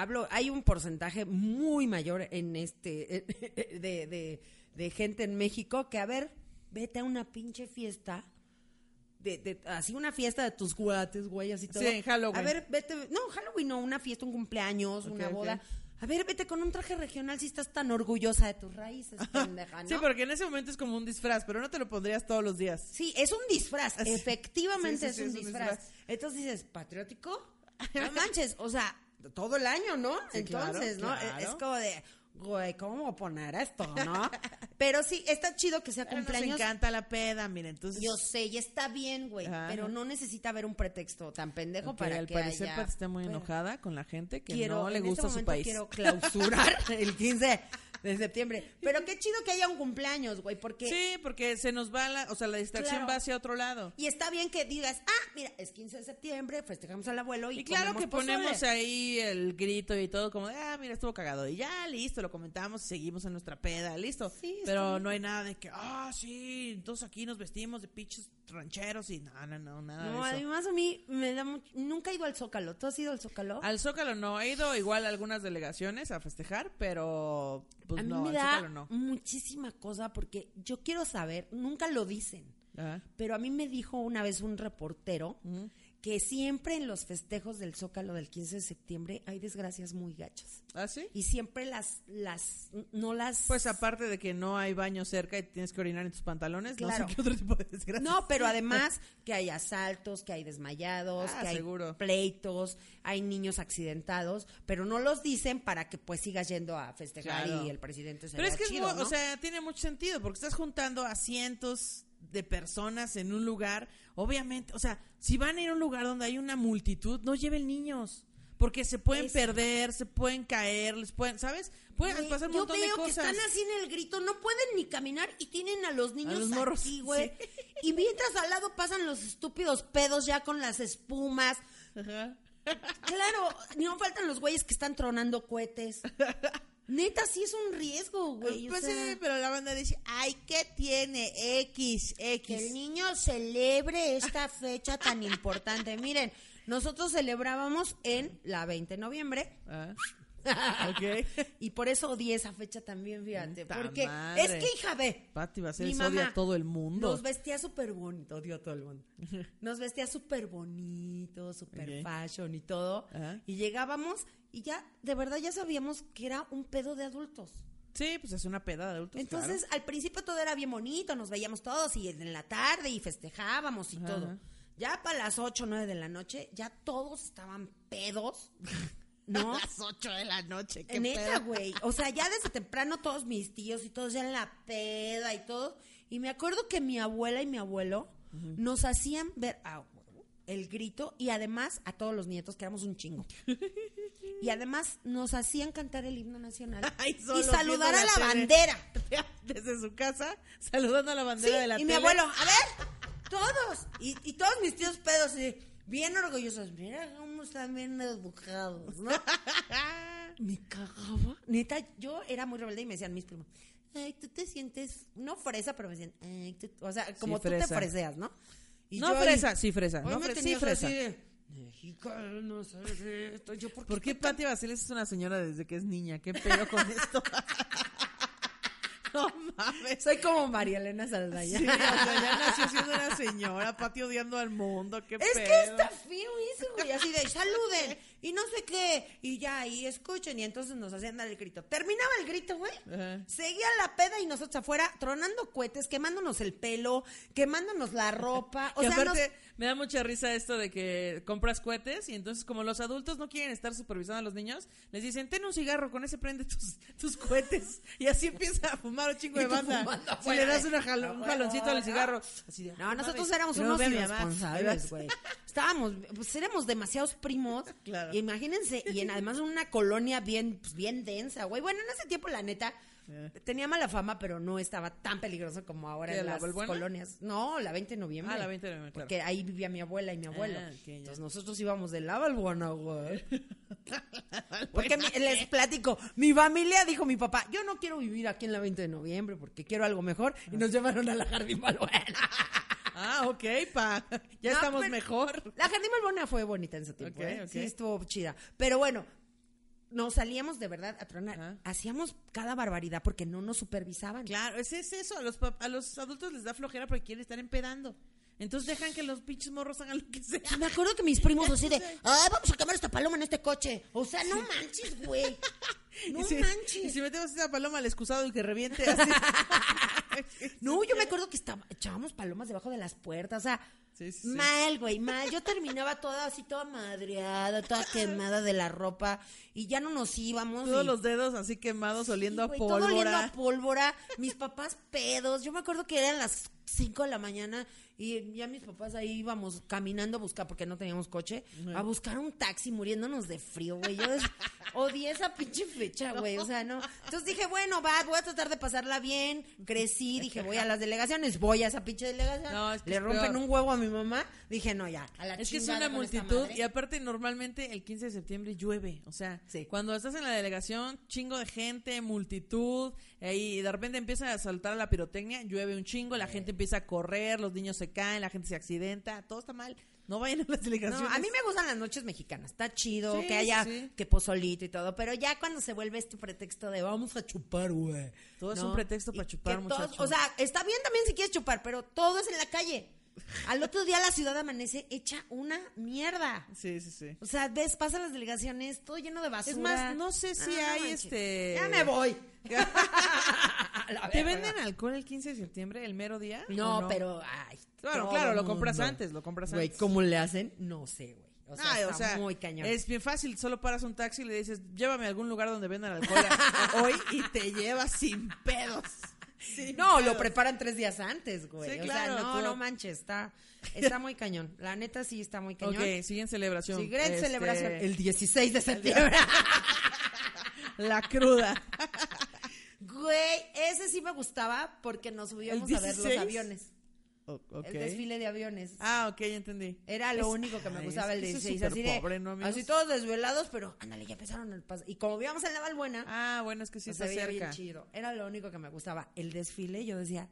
Speaker 4: Hablo, hay un porcentaje muy mayor en este de, de- de gente en México que a ver, vete a una pinche fiesta. De, de- así una fiesta de tus guates, güey, así todo.
Speaker 3: Sí, en Halloween.
Speaker 4: A ver, vete, no, Halloween no, una fiesta, un cumpleaños, una boda. A ver, vete con un traje regional si estás tan orgullosa de tus raíces, pendeja, ¿no?
Speaker 3: Sí, porque en ese momento es como un disfraz, pero no te lo pondrías todos los días.
Speaker 4: Sí, es un disfraz, efectivamente
Speaker 3: Sí, sí, sí,
Speaker 4: es, un,
Speaker 3: es un
Speaker 4: disfraz.
Speaker 3: disfraz.
Speaker 4: Entonces dices, ¿patriótico? No manches, o sea, todo el año, ¿no?
Speaker 3: Sí, claro,
Speaker 4: Entonces, ¿no?
Speaker 3: claro.
Speaker 4: Es como de, güey, ¿cómo voy a poner esto, no? Pero sí, está chido que sea
Speaker 3: Pero nos
Speaker 4: cumpleaños.
Speaker 3: encanta la peda, mira, entonces...
Speaker 4: Yo sé, y está bien, güey, pero no necesita haber un pretexto tan pendejo
Speaker 3: Ok,
Speaker 4: para
Speaker 3: al
Speaker 4: que
Speaker 3: parecer
Speaker 4: haya...
Speaker 3: Está muy enojada con la gente que
Speaker 4: quiero,
Speaker 3: no le gusta
Speaker 4: este
Speaker 3: su país.
Speaker 4: quiero clausurar el 15 de septiembre. Pero qué chido que haya un cumpleaños, güey, porque...
Speaker 3: Sí, porque se nos va la, o sea, la distracción
Speaker 4: Claro.
Speaker 3: va hacia otro lado.
Speaker 4: Y está bien que digas, ah, mira, es 15 de septiembre, festejamos al abuelo y,
Speaker 3: Y claro que
Speaker 4: pozole.
Speaker 3: ponemos ahí el grito y todo como de, ah, mira, estuvo cagado. Y ya, listo, lo comentamos y seguimos en nuestra peda, listo.
Speaker 4: Sí,
Speaker 3: Pero
Speaker 4: bien.
Speaker 3: no hay nada de que, ah, sí, entonces aquí nos vestimos de pinches rancheros y no, no, no, nada
Speaker 4: No,
Speaker 3: de eso.
Speaker 4: además a mí me da mucho... Nunca he ido al Zócalo. ¿Tú has ido al Zócalo?
Speaker 3: Al Zócalo no, he ido igual a algunas delegaciones a festejar, pero pues
Speaker 4: a mí
Speaker 3: no,
Speaker 4: me da
Speaker 3: no.
Speaker 4: muchísima cosa porque yo quiero saber, nunca lo dicen, pero a mí me dijo una vez un reportero que siempre en los festejos del Zócalo del 15 de septiembre hay desgracias muy gachas.
Speaker 3: ¿Ah, sí?
Speaker 4: Y siempre las, las, no las...
Speaker 3: Pues aparte de que no hay baño cerca y tienes que orinar en tus pantalones,
Speaker 4: Claro.
Speaker 3: no sé qué otro tipo de desgracia.
Speaker 4: No, pero además que hay asaltos, que hay desmayados,
Speaker 3: Ah,
Speaker 4: que hay
Speaker 3: seguro.
Speaker 4: pleitos, hay niños accidentados, pero no los dicen para que pues sigas yendo a festejar
Speaker 3: Claro.
Speaker 4: y el presidente se
Speaker 3: Pero es que es
Speaker 4: chido,
Speaker 3: mu-
Speaker 4: ¿no?
Speaker 3: o sea, tiene mucho sentido porque estás juntando a cientos de personas en un lugar. Obviamente, o sea, si van a ir a un lugar donde hay una multitud, no lleven niños. Porque se pueden perder, se pueden caer, les pueden, ¿sabes? Pueden pasar un
Speaker 4: yo
Speaker 3: montón
Speaker 4: veo
Speaker 3: de
Speaker 4: que
Speaker 3: cosas.
Speaker 4: están así en el grito, no pueden ni caminar y tienen a los niños
Speaker 3: los morros,
Speaker 4: aquí, güey.
Speaker 3: sí.
Speaker 4: Y mientras al lado pasan los estúpidos pedos ya con las espumas.
Speaker 3: Ajá.
Speaker 4: Claro, no faltan los güeyes que están tronando cohetes. Neta, sí es un riesgo, güey. o
Speaker 3: Pues
Speaker 4: sea,
Speaker 3: sí, pero la banda dice, ay, ¿qué tiene? X, X.
Speaker 4: que el niño celebre esta fecha tan importante. Miren, nosotros celebrábamos en la 20 de noviembre.
Speaker 3: Ah,
Speaker 4: Y por eso odié esa fecha también, fíjate.
Speaker 3: Puta
Speaker 4: Porque
Speaker 3: madre.
Speaker 4: es que, hija, ve.
Speaker 3: Pati Basel
Speaker 4: Mi
Speaker 3: odia a todo el mundo.
Speaker 4: Nos vestía súper bonito, odio a todo el mundo. Nos vestía súper bonito, súper fashion y todo.
Speaker 3: Ajá.
Speaker 4: Y llegábamos y ya, de verdad, ya sabíamos que era un pedo de adultos.
Speaker 3: Sí, pues es una peda de adultos.
Speaker 4: Entonces, al principio todo era bien bonito, nos veíamos todos y en la tarde y festejábamos y
Speaker 3: Ajá.
Speaker 4: todo. Ya para las 8 o 9 de la noche, ya todos estaban pedos, ¿no?
Speaker 3: las 8 de la noche. qué
Speaker 4: Neta, güey. O sea, ya desde temprano todos mis tíos y todos ya en la peda y todo. Y me acuerdo que mi abuela y mi abuelo nos hacían ver a huevo el grito y además a todos los nietos, que éramos un chingo. Y además nos hacían cantar el himno nacional
Speaker 3: Ay,
Speaker 4: y saludar a la bandera.
Speaker 3: Desde su casa, saludando a la
Speaker 4: Sí,
Speaker 3: bandera de la
Speaker 4: y mi abuelo, a ver, todos. Y, y todos mis tíos pedos, así, bien orgullosos. Mira cómo están bien educados, ¿no? me cagaba. Neta, yo era muy rebelde y me decían mis primos, ay, tú te sientes, no fresa, pero me decían, ay, tú- o sea, como tú
Speaker 3: fresa.
Speaker 4: te freseas, ¿no? Y
Speaker 3: no
Speaker 4: yo
Speaker 3: fresa, sí fresa.
Speaker 4: hoy
Speaker 3: No
Speaker 4: me
Speaker 3: fre- sí fresa.
Speaker 4: así de, mexicano, ¿sabes esto? Yo, ¿por qué,
Speaker 3: ¿Por qué Pati Basiles es una señora desde que es niña? ¿Qué pedo con esto? no mames.
Speaker 4: Soy como María Elena Saldaña.
Speaker 3: Sí, o sea, ya nació siendo una señora, Pati odiando al mundo, qué
Speaker 4: Es
Speaker 3: pedo.
Speaker 4: que está feo eso, güey. Así de saluden y no sé qué. Y ya, y escuchen. Y entonces nos hacían dar el grito. Terminaba el grito, güey.
Speaker 3: Ajá.
Speaker 4: Seguía la peda y nosotros afuera tronando cohetes, quemándonos el pelo, quemándonos la ropa. O sea, nos-
Speaker 3: aparte, Me da mucha risa esto de que compras cohetes y entonces como los adultos no quieren estar supervisando a los niños, les dicen, ten un cigarro, con ese prende tus, tus cohetes. Y así empieza a fumar un chingo de banda. Si le das una jalo- un jaloncito al cigarro. Así de,
Speaker 4: No,
Speaker 3: "Ay,
Speaker 4: nosotros
Speaker 3: mames".
Speaker 4: éramos unos irresponsables, güey. Estábamos, pues éramos demasiados primos.
Speaker 3: Claro.
Speaker 4: Y imagínense, y en, además una colonia bien, pues, bien densa, güey. Bueno, en ese tiempo, la neta, tenía mala fama, pero no estaba tan peligroso como ahora
Speaker 3: ¿Qué,
Speaker 4: en
Speaker 3: la
Speaker 4: las colonias. No, la 20 de noviembre.
Speaker 3: Ah, la 20 de noviembre, claro.
Speaker 4: Porque ahí vivía mi abuela y mi abuelo.
Speaker 3: Ah, ya.
Speaker 4: Entonces nosotros íbamos de la Balbuena, güey. Porque mi- les platico, mi familia dijo mi papá, yo no quiero vivir aquí en la 20 de noviembre porque quiero algo mejor. Y nos llevaron a la Jardín Balbuena.
Speaker 3: Ah, ok, pa. Ya
Speaker 4: No,
Speaker 3: estamos mejor.
Speaker 4: La Jardín Balbuena fue bonita en ese tiempo, ¿eh? Sí, estuvo chida. Pero bueno, nos salíamos de verdad a tronar. Hacíamos cada barbaridad porque no nos supervisaban.
Speaker 3: Claro, ese es eso. A los, a los adultos les da flojera porque quieren estar empedando. Entonces dejan que los pinches morros hagan lo que sea.
Speaker 4: Me acuerdo que mis primos así de, ay, vamos a quemar esta paloma en este coche. O sea, no manches, güey. No
Speaker 3: y si,
Speaker 4: manches.
Speaker 3: Y si metemos esa paloma al excusado y que reviente así.
Speaker 4: No, yo me acuerdo que estaba, echábamos palomas debajo de las puertas, o sea,
Speaker 3: Sí, sí, sí.
Speaker 4: mal, güey, mal. Yo terminaba toda así, toda madreada, toda quemada de la ropa y ya no nos íbamos.
Speaker 3: Todos
Speaker 4: y-
Speaker 3: los dedos así quemados, oliendo
Speaker 4: Sí,
Speaker 3: a
Speaker 4: Todo oliendo
Speaker 3: pólvora.
Speaker 4: a pólvora, mis papás pedos. Yo me acuerdo que eran las 5 de la mañana y ya mis papás ahí íbamos caminando a buscar, porque no teníamos coche, a buscar un taxi muriéndonos de frío, güey. Yo des- odié esa pinche fecha, güey. O sea, no. Entonces dije, bueno, va, voy a tratar de pasarla bien. Crecí, dije, voy a las delegaciones, voy a esa pinche delegación.
Speaker 3: No, es que
Speaker 4: Le
Speaker 3: es
Speaker 4: rompen
Speaker 3: peor.
Speaker 4: un huevo a mi mamá. Dije, no, ya, a la
Speaker 3: Es que es una multitud y aparte normalmente el 15 de septiembre llueve, o sea,
Speaker 4: Sí.
Speaker 3: cuando estás en la delegación, chingo de gente, multitud, eh, y de repente empiezan a saltar la pirotecnia, llueve un chingo, la gente empieza a correr, los niños se caen, la gente se accidenta, todo está mal. No vayan a las
Speaker 4: No,
Speaker 3: delegaciones.
Speaker 4: a mí me gustan las noches mexicanas. Está chido
Speaker 3: Sí,
Speaker 4: que haya
Speaker 3: sí.
Speaker 4: que pozolito y todo, pero ya cuando se vuelve este pretexto de vamos a chupar, güey.
Speaker 3: Todo es un pretexto para chupar,
Speaker 4: que todos-
Speaker 3: muchacho.
Speaker 4: O sea, está bien también si quieres chupar, pero todo es en la calle. Al otro día la ciudad amanece hecha una mierda.
Speaker 3: Sí, sí, sí.
Speaker 4: O sea, ves, pasan las delegaciones, todo lleno de basura.
Speaker 3: Es más, no sé si
Speaker 4: Ah,
Speaker 3: hay este...
Speaker 4: Ya me voy.
Speaker 3: ¿Te venden alcohol el 15 de septiembre, el mero día?
Speaker 4: No,
Speaker 3: ¿O
Speaker 4: pero ay,
Speaker 3: Claro, claro, lo compras antes, lo compras
Speaker 4: Güey,
Speaker 3: antes.
Speaker 4: ¿cómo le hacen? No sé, güey. O sea,
Speaker 3: Ay,
Speaker 4: está
Speaker 3: o sea,
Speaker 4: muy cañón.
Speaker 3: es bien fácil, solo paras un taxi y le dices, llévame a algún lugar donde vendan alcohol hoy y te llevas sin pedos.
Speaker 4: No, lo preparan tres días antes, güey.
Speaker 3: Sí,
Speaker 4: o
Speaker 3: claro,
Speaker 4: sea, no,
Speaker 3: tú-
Speaker 4: no manches, está, está muy cañón. La neta sí está muy cañón.
Speaker 3: Ok, siguen celebración.
Speaker 4: Sí, gran
Speaker 3: Este,
Speaker 4: celebración. El 16 de septiembre.
Speaker 3: La cruda.
Speaker 4: Güey, ese sí me gustaba porque nos subíamos
Speaker 3: ¿El
Speaker 4: a ver los
Speaker 3: 16?
Speaker 4: aviones.
Speaker 3: O-.
Speaker 4: El desfile de aviones.
Speaker 3: Ah, ok, ya entendí.
Speaker 4: Era lo
Speaker 3: Es-
Speaker 4: único que me
Speaker 3: Ay,
Speaker 4: gustaba el
Speaker 3: que eso es
Speaker 4: 16. Así de,
Speaker 3: pobre,
Speaker 4: así todos desvelados, pero ándale, ya empezaron el paso. Y como vivíamos en la Valbuena,
Speaker 3: Ah, bueno, es que sí está
Speaker 4: se veía bien chido. Era lo único que me gustaba. El desfile, yo decía,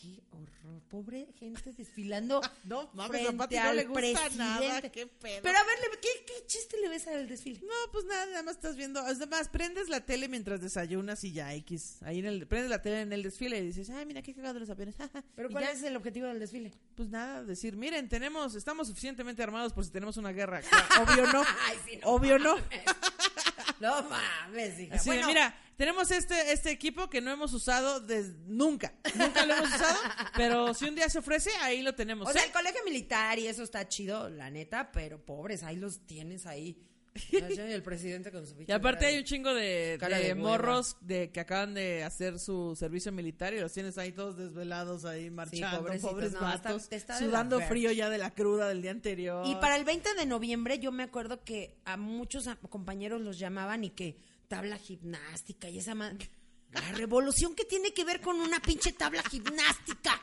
Speaker 4: qué horror. Pobre gente desfilando
Speaker 3: No, mames, a Pati no le gusta
Speaker 4: presidente.
Speaker 3: nada, qué pedo.
Speaker 4: Pero a ver, ¿qué, qué chiste le ves al desfile?
Speaker 3: No, pues nada, nada más estás viendo. Además, prendes la tele mientras desayunas y ya, X. Ahí en el, prendes la tele en el desfile y dices, ay, mira qué cagado los aviones.
Speaker 4: ¿Pero cuál
Speaker 3: ya,
Speaker 4: es el objetivo del desfile?
Speaker 3: Pues nada, decir, miren, tenemos, estamos suficientemente armados por si tenemos una guerra. Obvio no.
Speaker 4: Ay, sí, no
Speaker 3: obvio no.
Speaker 4: No mames, hija.
Speaker 3: Así de,
Speaker 4: bueno,
Speaker 3: mira, tenemos este, este equipo que no hemos usado desde nunca. Nunca lo hemos usado, pero si un día se ofrece, ahí lo tenemos.
Speaker 4: o sea, el colegio militar y eso está chido, la neta, pero pobres, ahí los tienes ahí. Y el presidente con su
Speaker 3: Y aparte hay un chingo de, morros de que acaban de hacer su servicio militar y los tienes ahí todos desvelados ahí marchando,
Speaker 4: pobrecitos,
Speaker 3: pobres
Speaker 4: no,
Speaker 3: vatos,
Speaker 4: está
Speaker 3: sudando frío ya de la cruda del día anterior.
Speaker 4: Y para el 20 de noviembre yo me acuerdo que a muchos compañeros los llamaban y que tabla gimnástica y esa La revolución que tiene que ver con una pinche tabla gimnástica.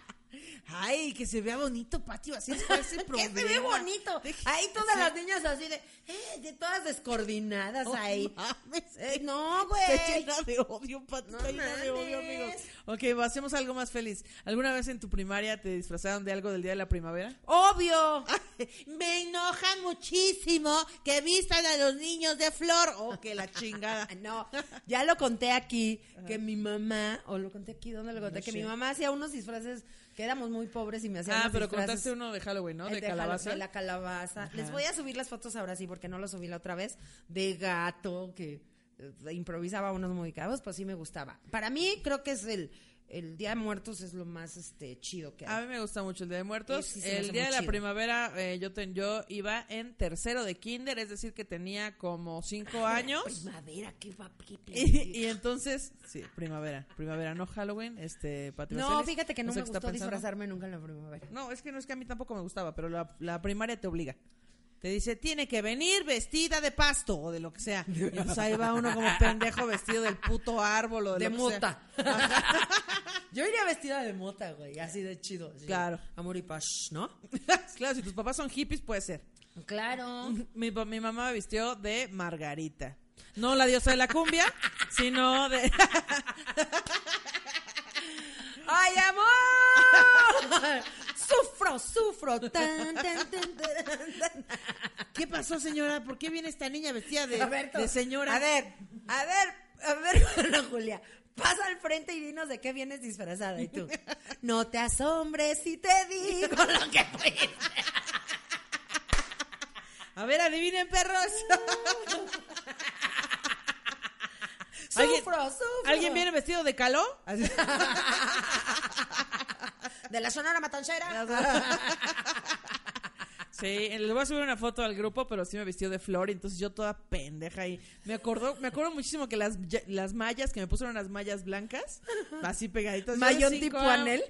Speaker 3: Ay, que se vea bonito, Patio, así es ese
Speaker 4: Que
Speaker 3: problema.
Speaker 4: se ve bonito. Ahí todas las niñas así de, eh, de todas descoordinadas
Speaker 3: No
Speaker 4: ahí.
Speaker 3: mames,
Speaker 4: Eh, no, güey.
Speaker 3: Está llena de odio, Pati,
Speaker 4: No
Speaker 3: llena de odio, amigos. Ok, hacemos algo más feliz. ¿Alguna vez en tu primaria te disfrazaron de algo del Día de la Primavera?
Speaker 4: Obvio.
Speaker 3: Me enoja muchísimo que vistan a los niños de flor. Oh, que la chingada.
Speaker 4: No, ya lo conté aquí, que mi mamá, o lo conté aquí, ¿dónde lo conté?
Speaker 3: No
Speaker 4: que
Speaker 3: sé.
Speaker 4: mi mamá hacía unos disfraces que éramos muy pobres y me hacía
Speaker 3: Ah, pero contaste uno de Halloween, ¿no?
Speaker 4: El
Speaker 3: De calabaza.
Speaker 4: De la calabaza. Les voy a subir las fotos ahora sí, porque no lo subí la otra vez. De gato, que eh, improvisaba unos muy cabos, pues sí me gustaba. Para mí, creo que es el, el Día de Muertos es lo más este chido que
Speaker 3: A
Speaker 4: hay.
Speaker 3: mí me gusta mucho el Día de Muertos.
Speaker 4: Sí, sí,
Speaker 3: el Día de la
Speaker 4: chido.
Speaker 3: Primavera eh, yo, ten- yo iba en tercero de kinder, es decir, que tenía como cinco años.
Speaker 4: Primavera, qué va,
Speaker 3: Y, y entonces, sí, primavera, primavera, no Halloween, este, Pati
Speaker 4: No, fíjate que no,
Speaker 3: sé
Speaker 4: me gustó disfrazarme nunca en la primavera.
Speaker 3: No, es que no es que a mí tampoco me gustaba, pero la, la primaria te obliga. Te dice, tiene que venir vestida de pasto o de lo que sea. Y entonces ahí va uno como pendejo vestido del puto árbol o de,
Speaker 4: De
Speaker 3: lo que sea.
Speaker 4: mota. Yo iría vestida de mota, güey, así de chido. así.
Speaker 3: Claro.
Speaker 4: Amor y paz, ¿no?
Speaker 3: claro, si tus papás son hippies, puede ser.
Speaker 4: Claro.
Speaker 3: Mi, mi mamá me vistió de Margarita. No la diosa de la cumbia, sino de...
Speaker 4: ¡Ay, amor! Sufro, sufro. Tan, tan, tan, tan, tan.
Speaker 3: ¿Qué pasó, señora? ¿Por qué viene esta niña vestida de,
Speaker 4: Roberto,
Speaker 3: de señora?
Speaker 4: A ver, a ver, a ver, Ana Julia. Pasa al frente y dinos de qué vienes disfrazada. Y tú, no te asombres si te digo lo que fuiste.
Speaker 3: A ver, adivinen, perros. ¿Alguien-
Speaker 4: Sufro, sufro.
Speaker 3: ¿Alguien viene vestido de caló?
Speaker 4: De la Sonora Matancera.
Speaker 3: Sí, les voy a subir una foto al grupo, pero sí me vistió de flor, y entonces yo toda pendeja y me acordó, me acuerdo muchísimo que las, las mallas, que me pusieron unas mallas blancas, así pegaditas.
Speaker 4: Mayón tipo anel.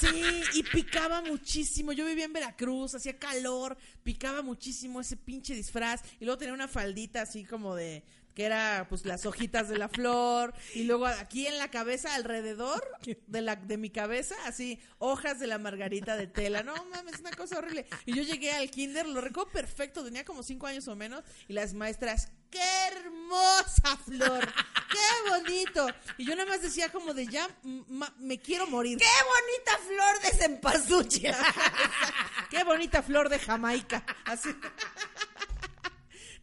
Speaker 3: Sí, y picaba muchísimo. Yo vivía en Veracruz, hacía calor, picaba muchísimo ese pinche disfraz. Y luego tenía una faldita así como de que era pues las hojitas de la flor y luego aquí en la cabeza alrededor de la de mi cabeza así hojas de la margarita de tela no mames es una cosa horrible y yo llegué al kinder lo recuerdo perfecto tenía como cinco años o menos y las maestras qué hermosa flor qué bonito y yo nada más decía como de ya me quiero morir
Speaker 4: ¡Qué bonita flor de cempasúchil!
Speaker 3: Qué bonita flor de Jamaica. Así.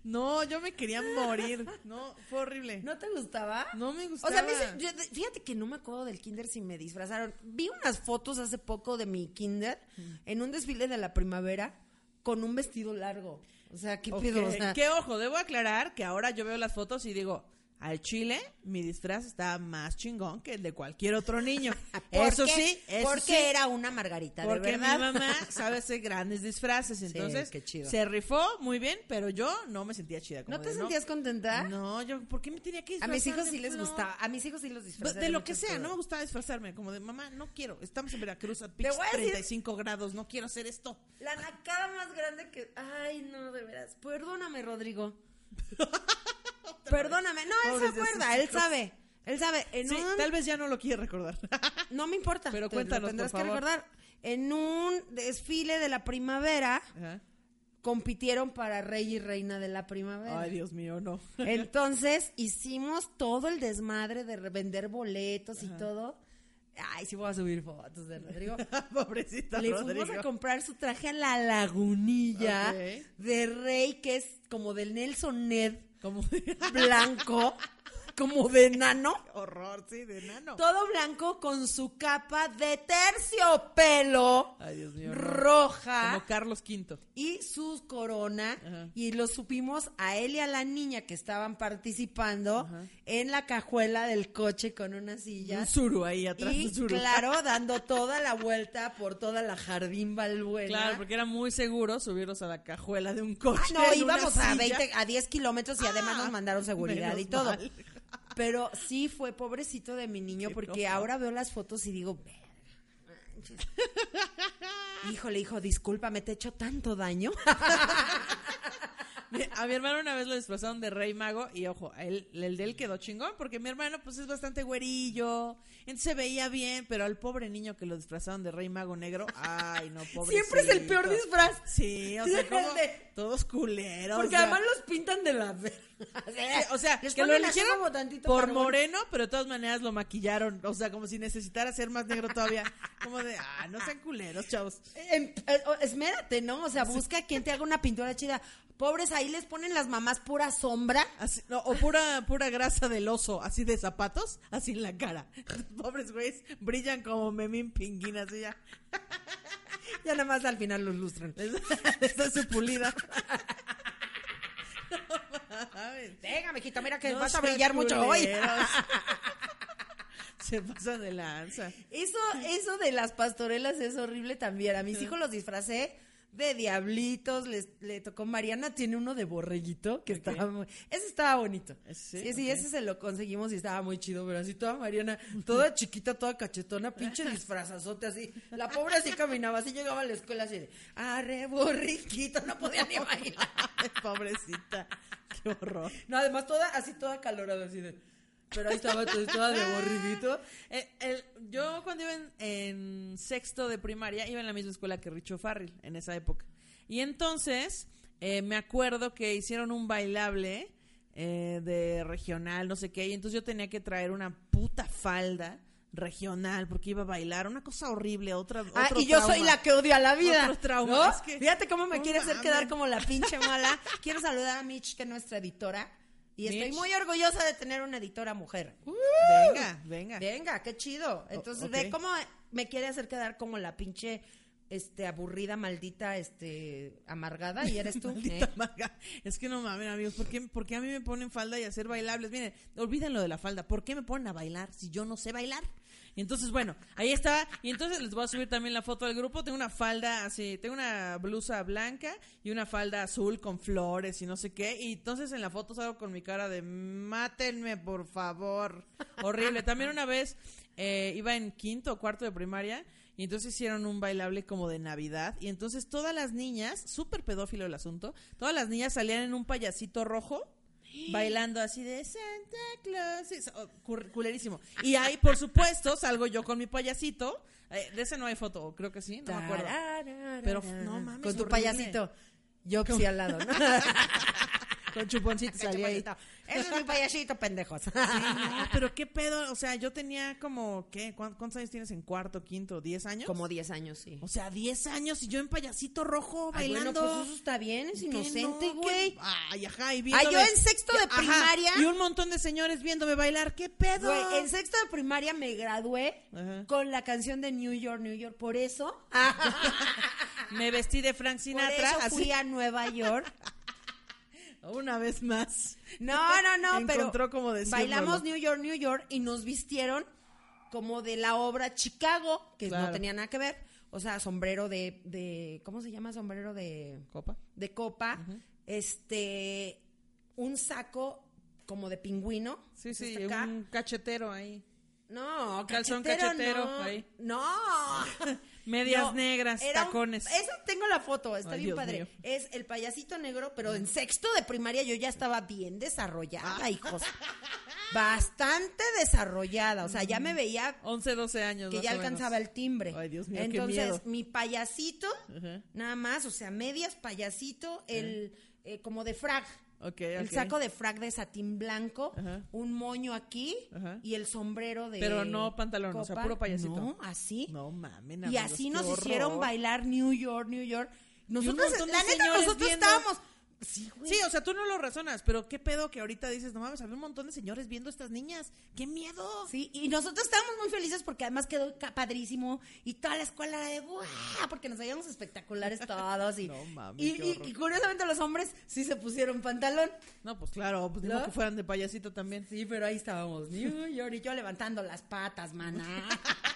Speaker 3: No, yo me quería morir. No, fue horrible.
Speaker 4: ¿No te gustaba?
Speaker 3: No me
Speaker 4: O
Speaker 3: gustaba.
Speaker 4: sea, a mí se- yo- fíjate que no me acuerdo del kinder si me disfrazaron. Vi unas fotos hace poco de mi kinder en un desfile de la primavera con un vestido largo. O sea, ¿qué
Speaker 3: Ok,
Speaker 4: pido? O sea,
Speaker 3: Que ojo, debo aclarar que ahora yo veo las fotos y digo, al chile, mi disfraz está más chingón que el de cualquier otro niño. Eso sí, eso
Speaker 4: porque
Speaker 3: sí.
Speaker 4: era una margarita, de
Speaker 3: Porque mi
Speaker 4: verdad.
Speaker 3: mamá sabe hacer grandes disfraces, entonces
Speaker 4: qué chido.
Speaker 3: se rifó muy bien, pero yo no me sentía chida. como
Speaker 4: ¿No te
Speaker 3: de,
Speaker 4: sentías contenta?
Speaker 3: No, yo, ¿por qué me tenía que
Speaker 4: A mis
Speaker 3: disfrazar
Speaker 4: hijos
Speaker 3: de
Speaker 4: sí les gustaba. A mis hijos sí los disfrazé.
Speaker 3: De, lo que sea,
Speaker 4: cosas.
Speaker 3: no me gustaba disfrazarme, como de mamá, no quiero, estamos en Veracruz a pinches
Speaker 4: a decir-
Speaker 3: 35 grados, no quiero hacer esto.
Speaker 4: La nacada más grande que. Ay, no, de veras. Perdóname, Rodrigo. Perdóname. No, él
Speaker 3: Pobres
Speaker 4: se acuerda, él sabe. Él sabe. En
Speaker 3: Sí,
Speaker 4: un-
Speaker 3: tal vez ya no lo quiere recordar.
Speaker 4: No me importa.
Speaker 3: Pero
Speaker 4: te lo
Speaker 3: cuéntanos,
Speaker 4: tendrás
Speaker 3: por
Speaker 4: que
Speaker 3: favor.
Speaker 4: recordar. En un desfile de la primavera
Speaker 3: Ajá.
Speaker 4: compitieron para rey y reina de la primavera.
Speaker 3: Ay, Dios mío, no.
Speaker 4: Entonces hicimos todo el desmadre de vender boletos y todo. Ay, sí voy a subir fotos de Rodrigo.
Speaker 3: Pobrecita
Speaker 4: Le
Speaker 3: Rodrigo.
Speaker 4: fuimos a comprar su traje a la lagunilla
Speaker 3: Ok.
Speaker 4: de rey, que es como del Nelson Ned
Speaker 3: Como
Speaker 4: blanco, como de nano.
Speaker 3: horror, sí, de nano.
Speaker 4: Todo blanco con su capa de terciopelo
Speaker 3: Ay, Dios mío.
Speaker 4: roja
Speaker 3: Como Carlos V.
Speaker 4: y su corona.
Speaker 3: Ajá.
Speaker 4: Y lo supimos a él y a la niña que estaban participando en la cajuela del coche con una silla.
Speaker 3: Un suru ahí atrás.
Speaker 4: Y
Speaker 3: un suru.
Speaker 4: claro, dando toda la vuelta por toda la jardín Balbuena.
Speaker 3: Claro, porque era muy seguro subirlos a la cajuela de un coche.
Speaker 4: Ah, no, íbamos a
Speaker 3: silla.
Speaker 4: 20, a 10 kilómetros y además
Speaker 3: Ah,
Speaker 4: nos mandaron seguridad y todo.
Speaker 3: mal.
Speaker 4: Pero sí fue pobrecito de mi niño
Speaker 3: Qué
Speaker 4: porque ahora veo las fotos y digo, híjole, hijo, discúlpame, te he hecho tanto daño.
Speaker 3: A mi hermano una vez lo disfrazaron de rey mago y ojo, él, el de él quedó chingón porque mi hermano pues es bastante güerillo, entonces se veía bien, pero al pobre niño que lo disfrazaron de rey mago negro, ay no, pobre.
Speaker 4: Siempre es el peor disfraz.
Speaker 3: Sí, o sea, como todos culeros.
Speaker 4: Porque
Speaker 3: o sea,
Speaker 4: además los pintan de la
Speaker 3: o sea,
Speaker 4: Les
Speaker 3: que lo eligieron por moreno, pero de todas maneras lo maquillaron, o sea, como si necesitara ser más negro todavía, como de, ah, no sean culeros, chavos.
Speaker 4: Esmérate, ¿no? O sea, busca quien te haga una pintura chida. Pobres, ahí les ponen las mamás pura sombra.
Speaker 3: Así, no, o pura, pura grasa del oso, así de zapatos, así en la cara. Pobres güeyes, brillan como memín pinguín, así ya.
Speaker 4: Ya nada más al final los lustran.
Speaker 3: Esta es su pulida.
Speaker 4: Venga, mijito, mira que
Speaker 3: No
Speaker 4: vas a brillar mucho hoy.
Speaker 3: Se pasan de lanza.
Speaker 4: Eso, eso de las pastorelas es horrible también. A mis hijos los disfracé de diablitos, les, le tocó Mariana, tiene uno de borreguito, que estaba muy, ese estaba bonito.
Speaker 3: Sí,
Speaker 4: Sí, sí,
Speaker 3: ok.
Speaker 4: ese se lo conseguimos y estaba muy chido, pero así toda Mariana, toda chiquita, toda cachetona, pinche disfrazazote así. La pobre así caminaba, así llegaba a la escuela así de, arre, borriquito, no podía ni bailar.
Speaker 3: Pobrecita. Qué horror.
Speaker 4: No, además toda, así toda calorada, así de, pero ahí estaba toda de borriguito.
Speaker 3: Eh, el- yo cuando iba en, en sexto de primaria iba en la misma escuela que Richo Farrell en esa época. Y entonces eh, me acuerdo que hicieron un bailable eh, de regional, no sé qué, y entonces yo tenía que traer una puta falda regional porque iba a bailar, una cosa horrible, otra
Speaker 4: Ah,
Speaker 3: otro
Speaker 4: y yo
Speaker 3: trauma.
Speaker 4: soy la que odio a la vida. ¿no?
Speaker 3: es que-
Speaker 4: Fíjate cómo me quiere hacer quedar como la pinche mala. Quiero saludar a Mitch, que es nuestra editora. Y estoy
Speaker 3: Mitch.
Speaker 4: muy orgullosa de tener una editora mujer.
Speaker 3: Venga, venga.
Speaker 4: Venga, qué chido. Entonces, ve cómo me quiere hacer quedar como la pinche este aburrida, maldita, este amargada y eres tú.
Speaker 3: Maldita
Speaker 4: ¿eh?
Speaker 3: Es que no mames, amigos, ¿por qué, por qué a mí me ponen falda y hacer bailables? Miren, olviden lo de la falda. ¿Por qué me ponen a bailar si yo no sé bailar? Entonces, bueno, ahí está. Y entonces les voy a subir también la foto del grupo. Tengo una falda así, tengo una blusa blanca y una falda azul con flores y no sé qué. Y entonces en la foto salgo con mi cara de mátenme, por favor. Horrible. También una vez eh, iba en quinto o cuarto de primaria y entonces hicieron un bailable como de Navidad. Y entonces todas las niñas, súper pedófilo el asunto, todas las niñas salían en un payasito rojo. Bailando así de Santa Claus, oh, culerísimo. Y ahí, por supuesto, salgo yo con mi payasito. Eh, de ese no hay foto, creo que sí, no me acuerdo. Pero, no mames,
Speaker 4: Con tu
Speaker 3: horrible.
Speaker 4: payasito. Yo sí al lado, ¿no?
Speaker 3: Con chuponcito salía ahí.
Speaker 4: Ese es mi payasito, pendejos.
Speaker 3: Sí, no, pero qué pedo, o sea, yo tenía como, ¿qué? ¿Cuán- ¿Cuántos años tienes en cuarto, quinto, diez años?
Speaker 4: Como 10 años, sí.
Speaker 3: O sea, 10 años y yo en payasito rojo
Speaker 4: Ay,
Speaker 3: bailando.
Speaker 4: bueno, pues eso está bien, es
Speaker 3: ¿Qué
Speaker 4: inocente,
Speaker 3: no?
Speaker 4: güey.
Speaker 3: Ay, ajá, y
Speaker 4: Ay,
Speaker 3: viéndome-
Speaker 4: yo en sexto de
Speaker 3: Ajá,
Speaker 4: primaria.
Speaker 3: Y un montón de señores viéndome bailar. ¿Qué pedo?
Speaker 4: Güey, en sexto de primaria me gradué
Speaker 3: Ajá.
Speaker 4: con la canción de New York, New York. Por eso,
Speaker 3: Me vestí de Frank
Speaker 4: por
Speaker 3: Sinatra.
Speaker 4: eso fui
Speaker 3: así,
Speaker 4: a Nueva York.
Speaker 3: una vez más.
Speaker 4: No, no, no, pero
Speaker 3: Encontró como decirlo.
Speaker 4: bailamos New York, New York y nos vistieron como de la obra Chicago, que no tenía nada que ver. O sea, sombrero de, de ¿cómo se llama? Sombrero de,
Speaker 3: Copa.
Speaker 4: de copa. Este, un saco como de pingüino.
Speaker 3: Sí, sí, un cachetero ahí.
Speaker 4: No,
Speaker 3: Calzón
Speaker 4: cachetero,
Speaker 3: cachetero,
Speaker 4: no.
Speaker 3: ahí.
Speaker 4: No.
Speaker 3: Medias
Speaker 4: No,
Speaker 3: negras,
Speaker 4: era un-
Speaker 3: tacones.
Speaker 4: eso tengo la foto, está
Speaker 3: Ay,
Speaker 4: bien
Speaker 3: Dios
Speaker 4: padre.
Speaker 3: mío.
Speaker 4: Es el payasito negro, pero en sexto de primaria yo ya estaba bien desarrollada, hijos. Bastante desarrollada, o sea, ya me veía
Speaker 3: 11, 12 años.
Speaker 4: que ya alcanzaba el timbre.
Speaker 3: Ay, Dios mío, qué
Speaker 4: Entonces,
Speaker 3: miedo.
Speaker 4: mi payasito, nada más, o sea, medias payasito, el eh, como de frag. El saco de frag de satín blanco,
Speaker 3: Ajá.
Speaker 4: un moño aquí
Speaker 3: Ajá.
Speaker 4: y el sombrero de.
Speaker 3: Pero no pantalón, o sea, puro payasito.
Speaker 4: No, así.
Speaker 3: No mames,
Speaker 4: Y
Speaker 3: amigos,
Speaker 4: así
Speaker 3: qué
Speaker 4: nos
Speaker 3: horror.
Speaker 4: hicieron bailar New York, New York. Nosotros, la neta, nosotros
Speaker 3: viendo.
Speaker 4: estábamos. Sí, güey.
Speaker 3: Sí, o sea, tú no lo razonas, pero qué pedo que ahorita dices, no mames, había un montón de señores viendo a estas niñas. ¡Qué miedo!
Speaker 4: Sí, y nosotros estábamos muy felices porque además quedó padrísimo y toda la escuela era de ¡guau! porque nos veíamos espectaculares todos y,
Speaker 3: No mames,
Speaker 4: y, curiosamente los hombres sí se pusieron pantalón.
Speaker 3: No, pues claro, pues
Speaker 4: ¿No?
Speaker 3: digo que fueran de payasito también.
Speaker 4: Sí, pero ahí estábamos, New York y yo levantando las patas, maná.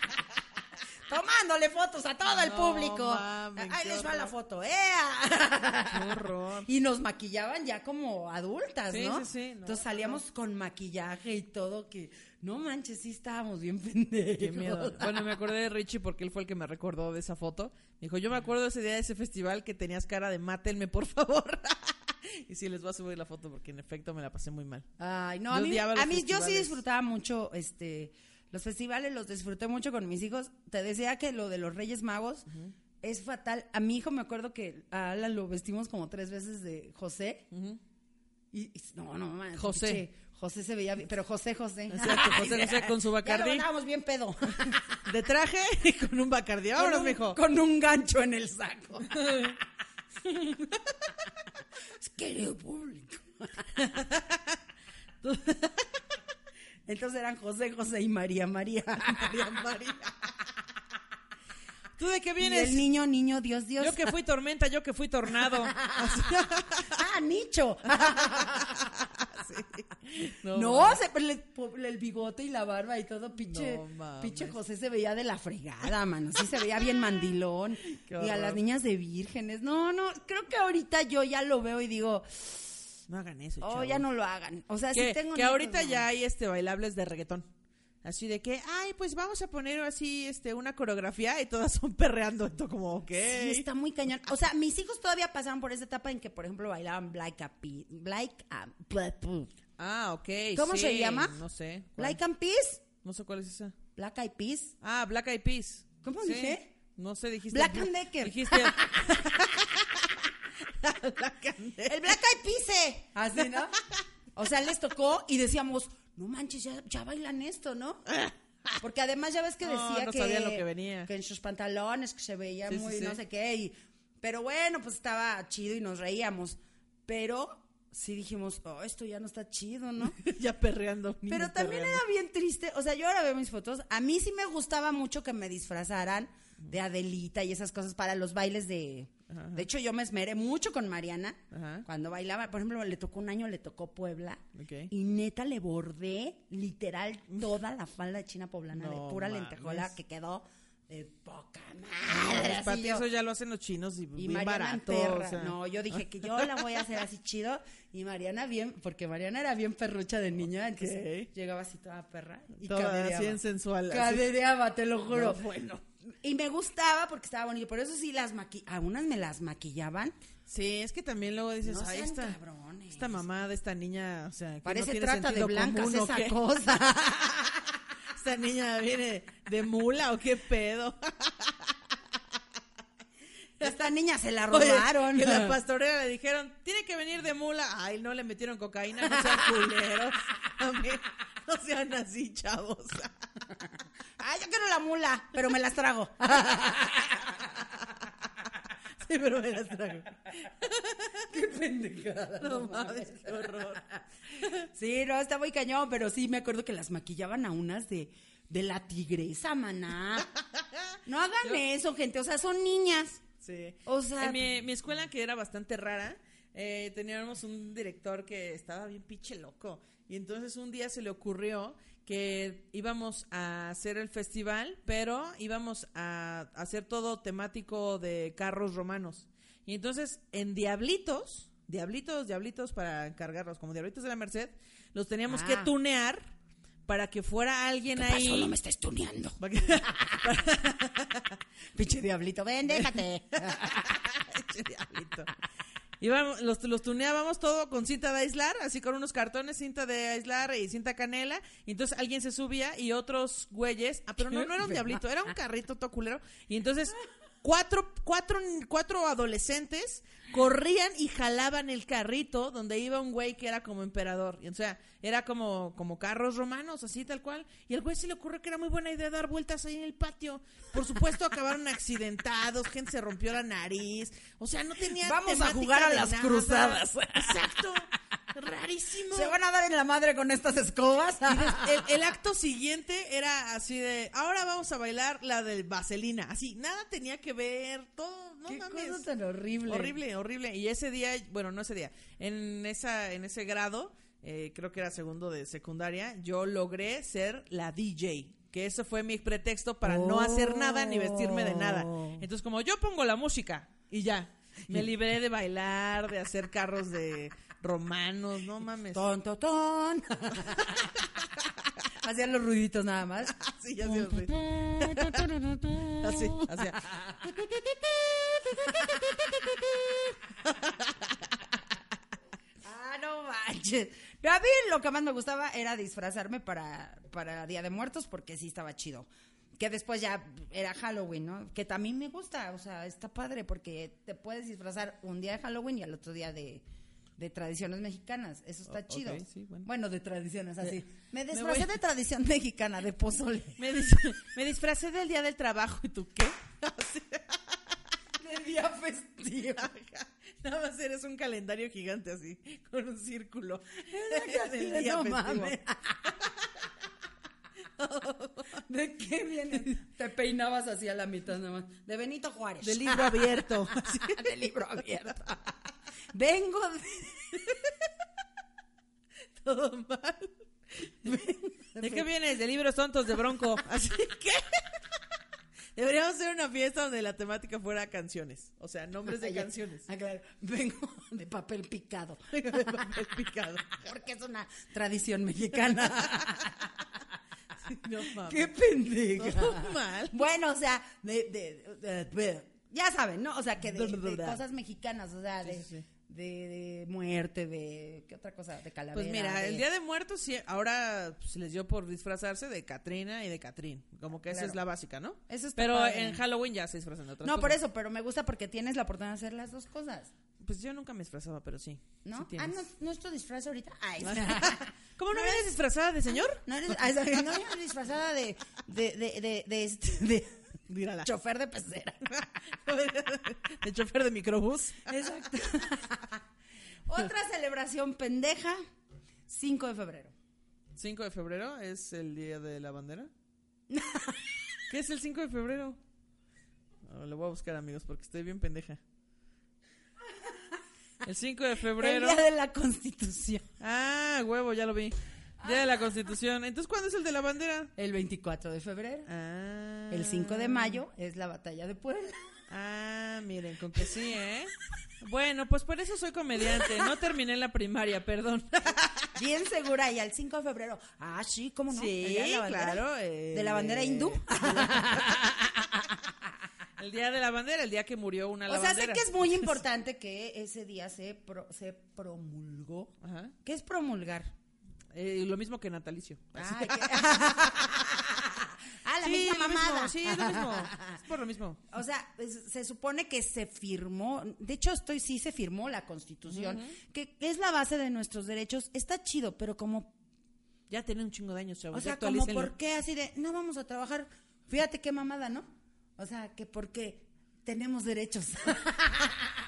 Speaker 4: Tomándole fotos a todo el público.
Speaker 3: mames,
Speaker 4: Ahí les va la foto, ¡ea!
Speaker 3: Qué horror.
Speaker 4: Y nos maquillaban ya como adultas,
Speaker 3: Sí,
Speaker 4: ¿no?
Speaker 3: sí, sí, no,
Speaker 4: Entonces salíamos con maquillaje y todo que, no manches, sí estábamos bien pendejos.
Speaker 3: Qué miedo. Bueno, me acordé de Richie porque él fue el que me recordó de esa foto. Me dijo, yo me acuerdo ese día de ese festival que tenías cara de mátenme, por favor. y sí, les voy a subir la foto porque en efecto me la pasé muy mal.
Speaker 4: Ay, no,
Speaker 3: Yo
Speaker 4: a mí, a mí yo sí disfrutaba mucho, este, los festivales los disfruté mucho con mis hijos. Te decía que lo de los Reyes Magos es fatal. A mi hijo me acuerdo que a Alan lo vestimos como tres veces de José. y, y- no, no, man,
Speaker 3: José.
Speaker 4: José se veía bien, pero José José.
Speaker 3: Exacto, José José con su
Speaker 4: Ya
Speaker 3: Bacardí.
Speaker 4: lo andábamos bien pedo.
Speaker 3: De traje y con un bacardí. Vámonos, mijo.
Speaker 4: con un gancho en el saco. es querido público. Entonces eran José, José y María, María.
Speaker 3: María, María. ¿Tú de qué
Speaker 4: Y
Speaker 3: vienes?
Speaker 4: el niño, niño, Dios, Dios.
Speaker 3: Yo que fui tormenta, yo que fui tornado.
Speaker 4: Ah, Nicho.
Speaker 3: Sí. No
Speaker 4: No, se- le- el bigote y la barba y todo, pinche,
Speaker 3: No
Speaker 4: pinche José se veía de la fregada, mano. Sí se veía bien mandilón. Y a las niñas de vírgenes. No, no, creo que ahorita yo ya lo veo y digo,
Speaker 3: No hagan eso,
Speaker 4: oh,
Speaker 3: chavos.
Speaker 4: ya no lo hagan. O sea,
Speaker 3: que,
Speaker 4: si tengo
Speaker 3: que
Speaker 4: nietos,
Speaker 3: ahorita
Speaker 4: no.
Speaker 3: ya hay este bailables de reggaetón. Así de que, ay, pues vamos a poner así este una coreografía y todas son perreando. Esto como, ok.
Speaker 4: Sí, está muy cañón. O sea, mis hijos todavía pasaron por esa etapa en que, por ejemplo, bailaban Black a Black a-
Speaker 3: Ah, ok.
Speaker 4: ¿Cómo
Speaker 3: sí,
Speaker 4: se llama?
Speaker 3: No sé. ¿cuál?
Speaker 4: Black and Peas,
Speaker 3: No sé cuál es esa.
Speaker 4: Black Eyed Peas.
Speaker 3: Ah, Black Eyed Peas.
Speaker 4: ¿Cómo
Speaker 3: Sí.
Speaker 4: dije?
Speaker 3: No sé, dijiste.
Speaker 4: Black and Decker.
Speaker 3: Dijiste. Black and Decker.
Speaker 4: El Black Eyed Peas. eh. Así, ¿no? O sea, les tocó y decíamos, no manches, ya, ya bailan esto, ¿no? Porque además ya ves que decía
Speaker 3: no
Speaker 4: que,
Speaker 3: sabía lo que venía.
Speaker 4: que en sus pantalones que se veía
Speaker 3: Sí,
Speaker 4: muy
Speaker 3: sí.
Speaker 4: no sé qué. Y, pero bueno, pues estaba chido y nos reíamos. Pero sí dijimos, oh, esto ya no está chido, ¿no?
Speaker 3: ya perreando.
Speaker 4: Pero también
Speaker 3: perreando.
Speaker 4: era bien triste. O sea, yo ahora veo mis fotos. A mí sí me gustaba mucho que me disfrazaran de Adelita y esas cosas para los bailes de... De hecho, yo me esmeré mucho con Mariana
Speaker 3: Ajá.
Speaker 4: cuando bailaba. Por ejemplo, le tocó un año, le tocó Puebla.
Speaker 3: Ok.
Speaker 4: Y neta le bordé literal toda la falda de China poblana
Speaker 3: No
Speaker 4: de pura
Speaker 3: mames.
Speaker 4: lentejuela que quedó de poca madre.
Speaker 3: Pues,
Speaker 4: así yo.
Speaker 3: eso ya lo hacen los chinos y,
Speaker 4: Y
Speaker 3: bien
Speaker 4: Mariana en
Speaker 3: barato.
Speaker 4: perra.
Speaker 3: o sea.
Speaker 4: No, yo dije que yo la voy a hacer así chido. Y Mariana bien, porque Mariana era bien perrucha de niña. Entonces
Speaker 3: Ok.
Speaker 4: llegaba así toda perra. Y
Speaker 3: Toda
Speaker 4: cadereaba.
Speaker 3: así en sensual. así.
Speaker 4: Cadereaba, te lo juro.
Speaker 3: No, bueno.
Speaker 4: Y me gustaba porque estaba bonito. Por eso sí las maqui... A unas me las maquillaban.
Speaker 3: Sí, es que también luego dices,
Speaker 4: No
Speaker 3: ay, esta,
Speaker 4: cabrones.
Speaker 3: esta mamá de esta niña, o sea, que
Speaker 4: Parece
Speaker 3: no
Speaker 4: trata de blancas
Speaker 3: común, ¿o
Speaker 4: esa cosa.
Speaker 3: Esta niña viene de mula o qué pedo.
Speaker 4: Esta niña se la
Speaker 3: Oye,
Speaker 4: robaron.
Speaker 3: que la pastorera le dijeron, tiene que venir de mula. Ay, no le metieron cocaína, no sean culeros. A mí, no sean así, chavos.
Speaker 4: Ay, yo quiero la mula, pero me las trago.
Speaker 3: Sí, pero me las trago.
Speaker 4: Qué pendejada.
Speaker 3: No mames, qué horror.
Speaker 4: Sí, no, está muy cañón, pero sí me acuerdo que las maquillaban a unas de, de la tigresa, maná. No hagan eso, gente, o sea, son niñas.
Speaker 3: Sí.
Speaker 4: O sea-
Speaker 3: en mi, mi escuela, que era bastante rara, eh, teníamos un director que estaba bien pinche loco. Y entonces un día se le ocurrió que íbamos a hacer el festival, pero íbamos a hacer todo temático de carros romanos. Y entonces en Diablitos, Diablitos, Diablitos para cargarlos, como Diablitos de la Merced, los teníamos que
Speaker 4: Ah.
Speaker 3: tunear para que fuera alguien ahí.
Speaker 4: Pasó, no me estés tuneando.
Speaker 3: que-
Speaker 4: Pinche diablito, ven, déjate.
Speaker 3: Pinche diablito. Íbamos, los, los tuneábamos todo con cinta de aislar, así con unos cartones, cinta de aislar y cinta canela. Y entonces alguien se subía y otros güeyes. Ah, pero no, no era un diablito, era un carrito todo culero. Y entonces cuatro, cuatro, cuatro adolescentes corrían y jalaban el carrito donde iba un güey que era como emperador. Y, o sea, era como, como carros romanos, así tal cual. Y al güey se le ocurrió que era muy buena idea dar vueltas ahí en el patio. Por supuesto, acabaron accidentados, gente se rompió la nariz. O sea, no tenía
Speaker 4: Vamos a jugar a las
Speaker 3: nada.
Speaker 4: cruzadas.
Speaker 3: Exacto. Rarísimo.
Speaker 4: ¿Se van a dar en la madre con estas escobas?
Speaker 3: El, el acto siguiente era así de, ahora vamos a bailar la del vaselina. Así, nada tenía que ver, todo, no
Speaker 4: Qué
Speaker 3: mames.
Speaker 4: cosa tan horrible.
Speaker 3: Horrible, horrible. Y ese día, bueno, no ese día, en esa, en ese grado, eh, creo que era segundo de secundaria, yo logré ser la DJ. Que eso fue mi pretexto para no hacer nada ni vestirme de nada.
Speaker 4: Oh.
Speaker 3: Entonces, como yo pongo la música y ya, me libré de bailar, de hacer carros de romanos, no mames.
Speaker 4: Ton, ton, ton. Hacían los ruiditos nada más.
Speaker 3: Así, así, así. Así, así.
Speaker 4: Ah, no manches. Pero a mí lo que más me gustaba era disfrazarme para, para Día de Muertos porque sí estaba chido. Que después ya era Halloween, ¿no? Que también me gusta, o sea, está padre porque te puedes disfrazar un día de Halloween y al otro día de, de tradiciones mexicanas. Eso está
Speaker 3: O-
Speaker 4: chido.
Speaker 3: sí, bueno.
Speaker 4: de tradiciones así. Me
Speaker 3: me
Speaker 4: disfrazé
Speaker 3: voy-
Speaker 4: de tradición mexicana, de pozole.
Speaker 3: Me, dis- me disfracé del día del trabajo y tú qué? Así,
Speaker 4: De día festivo.
Speaker 3: Nada más eres un calendario gigante así, con un círculo.
Speaker 4: Del
Speaker 3: Del día
Speaker 4: no
Speaker 3: festivo.
Speaker 4: mames. ¿De qué viene? Te peinabas así a la mitad nomás. De Benito Juárez.
Speaker 3: Del libro abierto.
Speaker 4: De libro abierto. Vengo de...
Speaker 3: Todo mal. ¿De qué vienes? De libros tontos de Bronco. Así que deberíamos hacer una fiesta donde la temática fuera canciones. O sea, nombres de
Speaker 4: Ah,
Speaker 3: canciones.
Speaker 4: Ah, claro. Vengo de papel picado.
Speaker 3: De papel picado.
Speaker 4: Porque es una tradición mexicana.
Speaker 3: No mames.
Speaker 4: ¡Qué pendeja!
Speaker 3: Todo mal.
Speaker 4: Bueno, o sea, de, de- de- de- ya saben, ¿no? O sea, que de, cosas mexicanas, o sea, de,
Speaker 3: Sí, sí, sí.
Speaker 4: de, de muerte, de... ¿Qué otra cosa? De calavera.
Speaker 3: Pues mira,
Speaker 4: de-
Speaker 3: el Día de Muertos sí, ahora se les dio por disfrazarse de Catrina y de Catrín. Como que esa
Speaker 4: Claro.
Speaker 3: es la básica, ¿no?
Speaker 4: Eso
Speaker 3: Pero
Speaker 4: padre.
Speaker 3: en Halloween ya se disfrazan de otras
Speaker 4: No, por eso, pero me gusta porque tienes la oportunidad de hacer las dos cosas,
Speaker 3: Pues yo nunca me disfrazaba, pero sí.
Speaker 4: ¿no?
Speaker 3: sí
Speaker 4: ah. ¿no, nuestro disfraz ahorita? Ay,
Speaker 3: ¿Cómo no vienes disfrazada de señor?
Speaker 4: no eres, ah, no eres disfrazada de, de, de, de, de, este- de
Speaker 3: Mírala.
Speaker 4: chofer de pecera.
Speaker 3: de chofer de microbús.
Speaker 4: Exacto. Otra celebración pendeja, 5 de febrero.
Speaker 3: 5 de febrero es el día de la bandera. ¿Qué es el 5 de febrero? Lo voy a buscar, amigos, porque estoy bien pendeja. El 5 de febrero.
Speaker 4: El día de la Constitución.
Speaker 3: Ah, huevo, ya lo vi. Día de la Constitución. Entonces, ¿cuándo es el de la bandera?
Speaker 4: El 24 de febrero.
Speaker 3: Ah.
Speaker 4: El 5 de mayo es la batalla de Puebla.
Speaker 3: Ah, miren, con que sí, ¿eh? Bueno, pues por eso soy comediante. No terminé la primaria, perdón.
Speaker 4: Bien segura. Y al 5 de febrero. Ah, sí, ¿cómo no?
Speaker 3: Sí,
Speaker 4: El día de la bandera.
Speaker 3: claro. eh,
Speaker 4: ¿De la bandera hindú?
Speaker 3: El día de la bandera, el día que murió una
Speaker 4: O sea, sé
Speaker 3: lavandera.
Speaker 4: que es muy importante que ese día se, pro- se promulgó.
Speaker 3: Ajá.
Speaker 4: ¿Qué es promulgar?
Speaker 3: Eh, lo mismo que natalicio.
Speaker 4: Ay, que- ah, la
Speaker 3: Sí,
Speaker 4: misma
Speaker 3: mismo,
Speaker 4: mamada.
Speaker 3: sí, es lo mismo. Es por lo mismo.
Speaker 4: O sea, es- se supone que se firmó, de hecho estoy sí se firmó la Constitución, que es la base de nuestros derechos. Está chido, pero como,
Speaker 3: Ya tiene un chingo de años, chavos.
Speaker 4: o sea, como por qué así de, no vamos a trabajar. Fíjate qué mamada, ¿no? O sea, que porque tenemos derechos.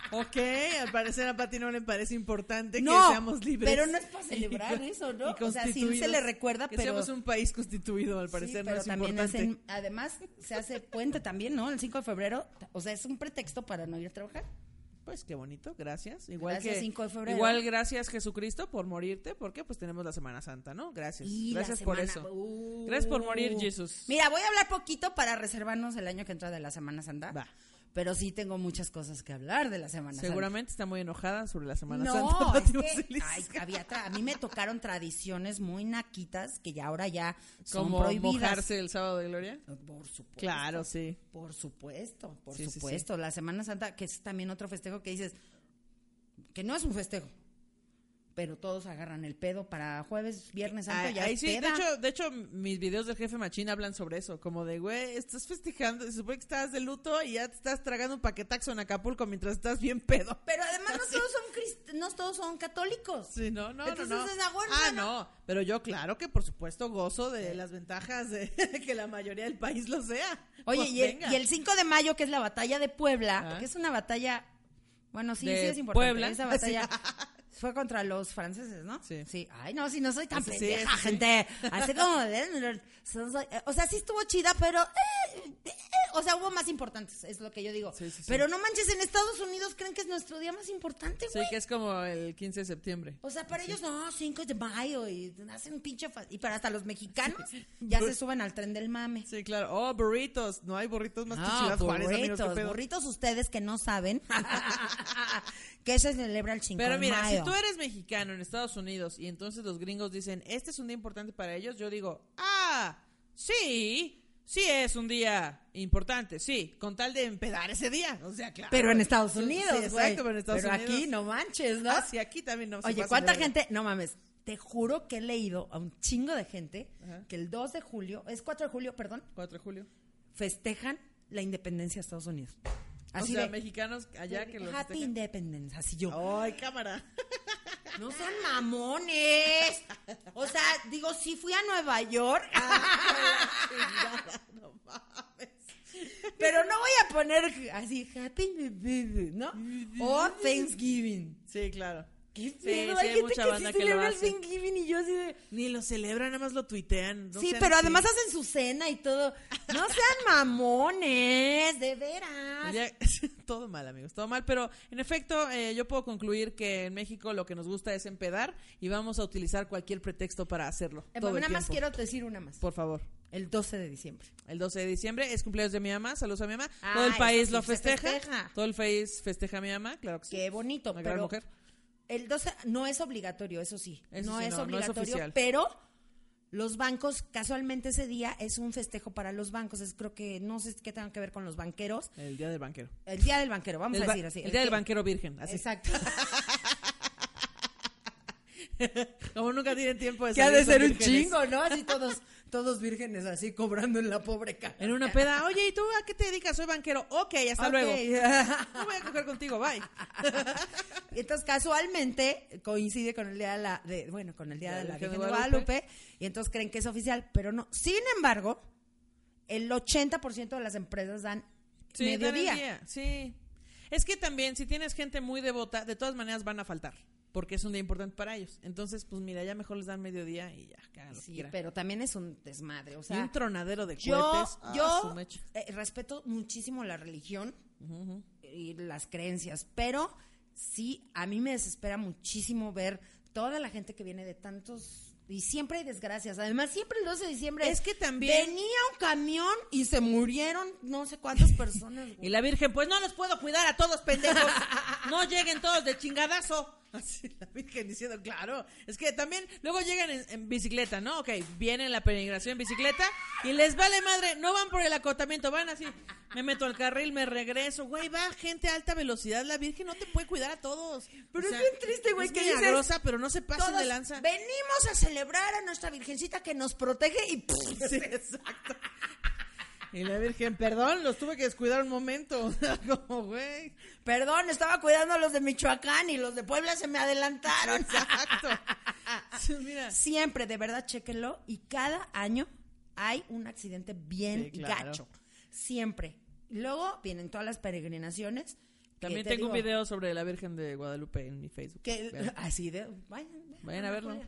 Speaker 3: Ok, al parecer a Pati no le parece importante
Speaker 4: no,
Speaker 3: que seamos libres.
Speaker 4: pero no es para celebrar eso, ¿no? O sea, sí se le recuerda,
Speaker 3: que
Speaker 4: pero
Speaker 3: seamos un país constituido, al
Speaker 4: Sí,
Speaker 3: parecer
Speaker 4: pero
Speaker 3: no es
Speaker 4: también
Speaker 3: importante.
Speaker 4: hacen, además se hace puente también, ¿no? El 5 de febrero, o sea, es un pretexto para no ir a trabajar.
Speaker 3: Pues qué bonito, gracias. Igual
Speaker 4: Gracias,
Speaker 3: que
Speaker 4: 5 de febrero.
Speaker 3: igual gracias Jesucristo por morirte, porque pues tenemos la Semana Santa, ¿no? Gracias.
Speaker 4: Y
Speaker 3: gracias por
Speaker 4: semana-
Speaker 3: eso.
Speaker 4: Uh.
Speaker 3: Gracias por morir, Jesús.
Speaker 4: Mira, voy a hablar poquito para reservarnos el año que entra de la Semana Santa.
Speaker 3: Va.
Speaker 4: Pero sí tengo muchas cosas que hablar de la Semana
Speaker 3: Seguramente está muy enojada sobre la
Speaker 4: Santa.
Speaker 3: Semana
Speaker 4: No,
Speaker 3: Santa. Pati
Speaker 4: es que ay, había tra- a mí me tocaron tradiciones muy naquitas que ya ahora ya son
Speaker 3: Como
Speaker 4: prohibidas.
Speaker 3: mojarse el sábado de gloria.
Speaker 4: Por supuesto.
Speaker 3: Claro, sí.
Speaker 4: Por supuesto, por
Speaker 3: Sí, sí, sí.
Speaker 4: supuesto. La Semana Santa, que es también otro festejo que dices, que no es un festejo, pero todos agarran el pedo para jueves, viernes santo, ya
Speaker 3: ahí
Speaker 4: es
Speaker 3: sí, de
Speaker 4: peda.
Speaker 3: hecho, de hecho, mis videos del jefe Machín hablan sobre eso, como de, güey, estás festejando, se supone que estás de luto y ya te estás tragando un paquetaxo en Acapulco mientras estás bien pedo.
Speaker 4: Pero además no todos son crist- no todos son católicos.
Speaker 3: Sí, no, no,
Speaker 4: Entonces,
Speaker 3: no, no.
Speaker 4: es agua,
Speaker 3: ah,
Speaker 4: no,
Speaker 3: no, pero yo claro que por supuesto gozo de las ventajas de que la mayoría del país lo sea.
Speaker 4: Oye,
Speaker 3: Pues
Speaker 4: y, el, y el 5 de mayo, que es la batalla de Puebla,
Speaker 3: Ah.
Speaker 4: que es una batalla, bueno, sí,
Speaker 3: De
Speaker 4: sí es importante.
Speaker 3: Puebla.
Speaker 4: Esa batalla fue contra los franceses, ¿no?
Speaker 3: Sí.
Speaker 4: Sí. Ay, no, si no soy tan
Speaker 3: Sí, sí,
Speaker 4: pendeja,
Speaker 3: sí, sí.
Speaker 4: gente. Así como, o sea, sí estuvo chida, pero, eh, o sea, hubo más importantes, es lo que yo digo.
Speaker 3: Sí, sí, sí.
Speaker 4: Pero no manches, en Estados Unidos creen que es nuestro día más importante,
Speaker 3: Sí,
Speaker 4: güey.
Speaker 3: que es como el 15 de septiembre.
Speaker 4: O sea, para ellos no, 5 de mayo y hacen un pinche... Y para hasta los mexicanos ya se suben al tren del mame.
Speaker 3: Sí, claro. Oh, burritos. No hay burritos más que
Speaker 4: Ah,
Speaker 3: Ciudad Juárez, amigos.
Speaker 4: burritos,
Speaker 3: pedo.
Speaker 4: burritos ustedes que no saben que se celebra el 5
Speaker 3: Pero
Speaker 4: de
Speaker 3: mira,
Speaker 4: mayo.
Speaker 3: si tú eres mexicano en Estados Unidos y entonces los gringos dicen, este es un día importante para ellos, yo digo, ah, sí, sí es un día importante, sí, con tal de empedar ese día. O sea, claro.
Speaker 4: Pero en Estados Unidos,
Speaker 3: Sí, exacto, pero en Estados
Speaker 4: Pero
Speaker 3: Unidos.
Speaker 4: aquí no manches, ¿no?
Speaker 3: Ah, sí, aquí también no.
Speaker 4: Oye, ¿cuánta gente? No mames, te juro que he leído a un chingo de gente
Speaker 3: Ajá.
Speaker 4: que el 2 de julio, es 4 de julio, perdón,
Speaker 3: 4 de julio.
Speaker 4: festejan la independencia de Estados Unidos. Así
Speaker 3: o sea,
Speaker 4: de
Speaker 3: mexicanos allá que los
Speaker 4: Happy. Independence, así yo.
Speaker 3: Ay, cámara.
Speaker 4: No sean mamones. O sea, digo, sí fui a Nueva York,
Speaker 3: no mames.
Speaker 4: pero no voy a poner así Happy Independence, ¿no? O Thanksgiving.
Speaker 3: Sí, claro.
Speaker 4: Qué
Speaker 3: Sí,
Speaker 4: hay
Speaker 3: hay
Speaker 4: gente
Speaker 3: mucha
Speaker 4: que
Speaker 3: banda
Speaker 4: sí
Speaker 3: que lo
Speaker 4: celebra el. Thanksgiving y yo así de...
Speaker 3: Ni lo celebran, nada más lo tuitean. no
Speaker 4: sí, pero
Speaker 3: así.
Speaker 4: además hacen su cena y todo. No sean mamones, de veras.
Speaker 3: Ya- todo mal, amigos, todo mal. Pero en efecto, eh, yo puedo concluir que en México lo que nos gusta es empedar y vamos a utilizar cualquier pretexto para hacerlo.
Speaker 4: Eh,
Speaker 3: todo el
Speaker 4: nada más
Speaker 3: tiempo.
Speaker 4: quiero decir una más.
Speaker 3: Por favor.
Speaker 4: El 12 de diciembre.
Speaker 3: El 12 de diciembre es cumpleaños de mi mamá. Saludos a mi mamá.
Speaker 4: Ah,
Speaker 3: Todo el
Speaker 4: eso
Speaker 3: país lo festeja.
Speaker 4: festeja.
Speaker 3: Todo el país festeja a mi mamá, claro que sí.
Speaker 4: Qué bonito,
Speaker 3: Una gran
Speaker 4: pero
Speaker 3: mujer.
Speaker 4: El 12 no es obligatorio, eso sí.
Speaker 3: Eso
Speaker 4: no,
Speaker 3: sí,
Speaker 4: es
Speaker 3: no, no es
Speaker 4: obligatorio, pero los bancos, casualmente ese día es un festejo para los bancos. Es creo que no sé qué tenga que ver con los banqueros.
Speaker 3: El día del banquero.
Speaker 4: El día del banquero, vamos
Speaker 3: el,
Speaker 4: a decir así.
Speaker 3: el día del
Speaker 4: que-
Speaker 3: banquero virgen. Así.
Speaker 4: Exacto.
Speaker 3: Como nunca tienen tiempo de
Speaker 4: que ha de ser un chingo, ¿no? Así todos, todos vírgenes, así cobrando en la pobre caja.
Speaker 3: En una peda, oye, ¿y tú a qué te dedicas? Soy banquero. Ok, hasta
Speaker 4: Ok.
Speaker 3: luego. No voy a coger contigo, bye.
Speaker 4: Y Entonces, casualmente coincide con el día de la, de, bueno, con el día de la Virgen de
Speaker 3: Guadalupe.
Speaker 4: Guadalupe, y entonces creen que es oficial, pero no. Sin embargo, el 80% de las empresas dan
Speaker 3: Sí, dan
Speaker 4: mediodía.
Speaker 3: día, Sí. Es que también, si tienes gente muy devota, de todas maneras van a faltar. Porque es un día importante para ellos. Entonces, pues mira, ya mejor les dan mediodía y ya, que hagan lo que
Speaker 4: Sí,
Speaker 3: quieran.
Speaker 4: pero también es un desmadre, o
Speaker 3: y
Speaker 4: sea,
Speaker 3: un tronadero de
Speaker 4: yo,
Speaker 3: cohetes.
Speaker 4: Yo eh, respeto muchísimo la religión y las creencias, pero sí, a mí me desespera muchísimo ver toda la gente que viene de tantos... Y siempre hay desgracias. Además, siempre el 12 de diciembre...
Speaker 3: Es que también-
Speaker 4: Venía un camión y se murieron no sé cuántas personas.
Speaker 3: Y la Virgen, pues no los puedo cuidar a todos, pendejos. No lleguen todos de chingadazo. Así la Virgen diciendo, claro. Es que también luego llegan en, en bicicleta, ¿no? Ok, vienen la peregrinación en bicicleta y les vale madre, no van por el acotamiento, van así. Me meto al carril, me regreso. Güey, va gente a alta velocidad. La Virgen no te puede cuidar a todos.
Speaker 4: Pero
Speaker 3: O
Speaker 4: es bien triste, güey,
Speaker 3: es
Speaker 4: que dices,
Speaker 3: milagrosa, pero no se pasen de lanza.
Speaker 4: venimos a celebrar a nuestra virgencita que nos protege y...
Speaker 3: Sí, exacto. Y la Virgen, perdón, los tuve que descuidar un momento. Como, güey.
Speaker 4: Perdón, estaba cuidando a los de Michoacán y los de Puebla se me adelantaron.
Speaker 3: Exacto. Sí, Mira.
Speaker 4: Siempre, de verdad, chéquenlo. Y cada año hay un accidente bien
Speaker 3: Sí, claro.
Speaker 4: gacho. Siempre. Luego vienen todas las peregrinaciones.
Speaker 3: También
Speaker 4: te
Speaker 3: tengo un video sobre la Virgen de Guadalupe en mi Facebook.
Speaker 4: Que,
Speaker 3: Vean.
Speaker 4: así de. Vayan,
Speaker 3: Vayan a verlo.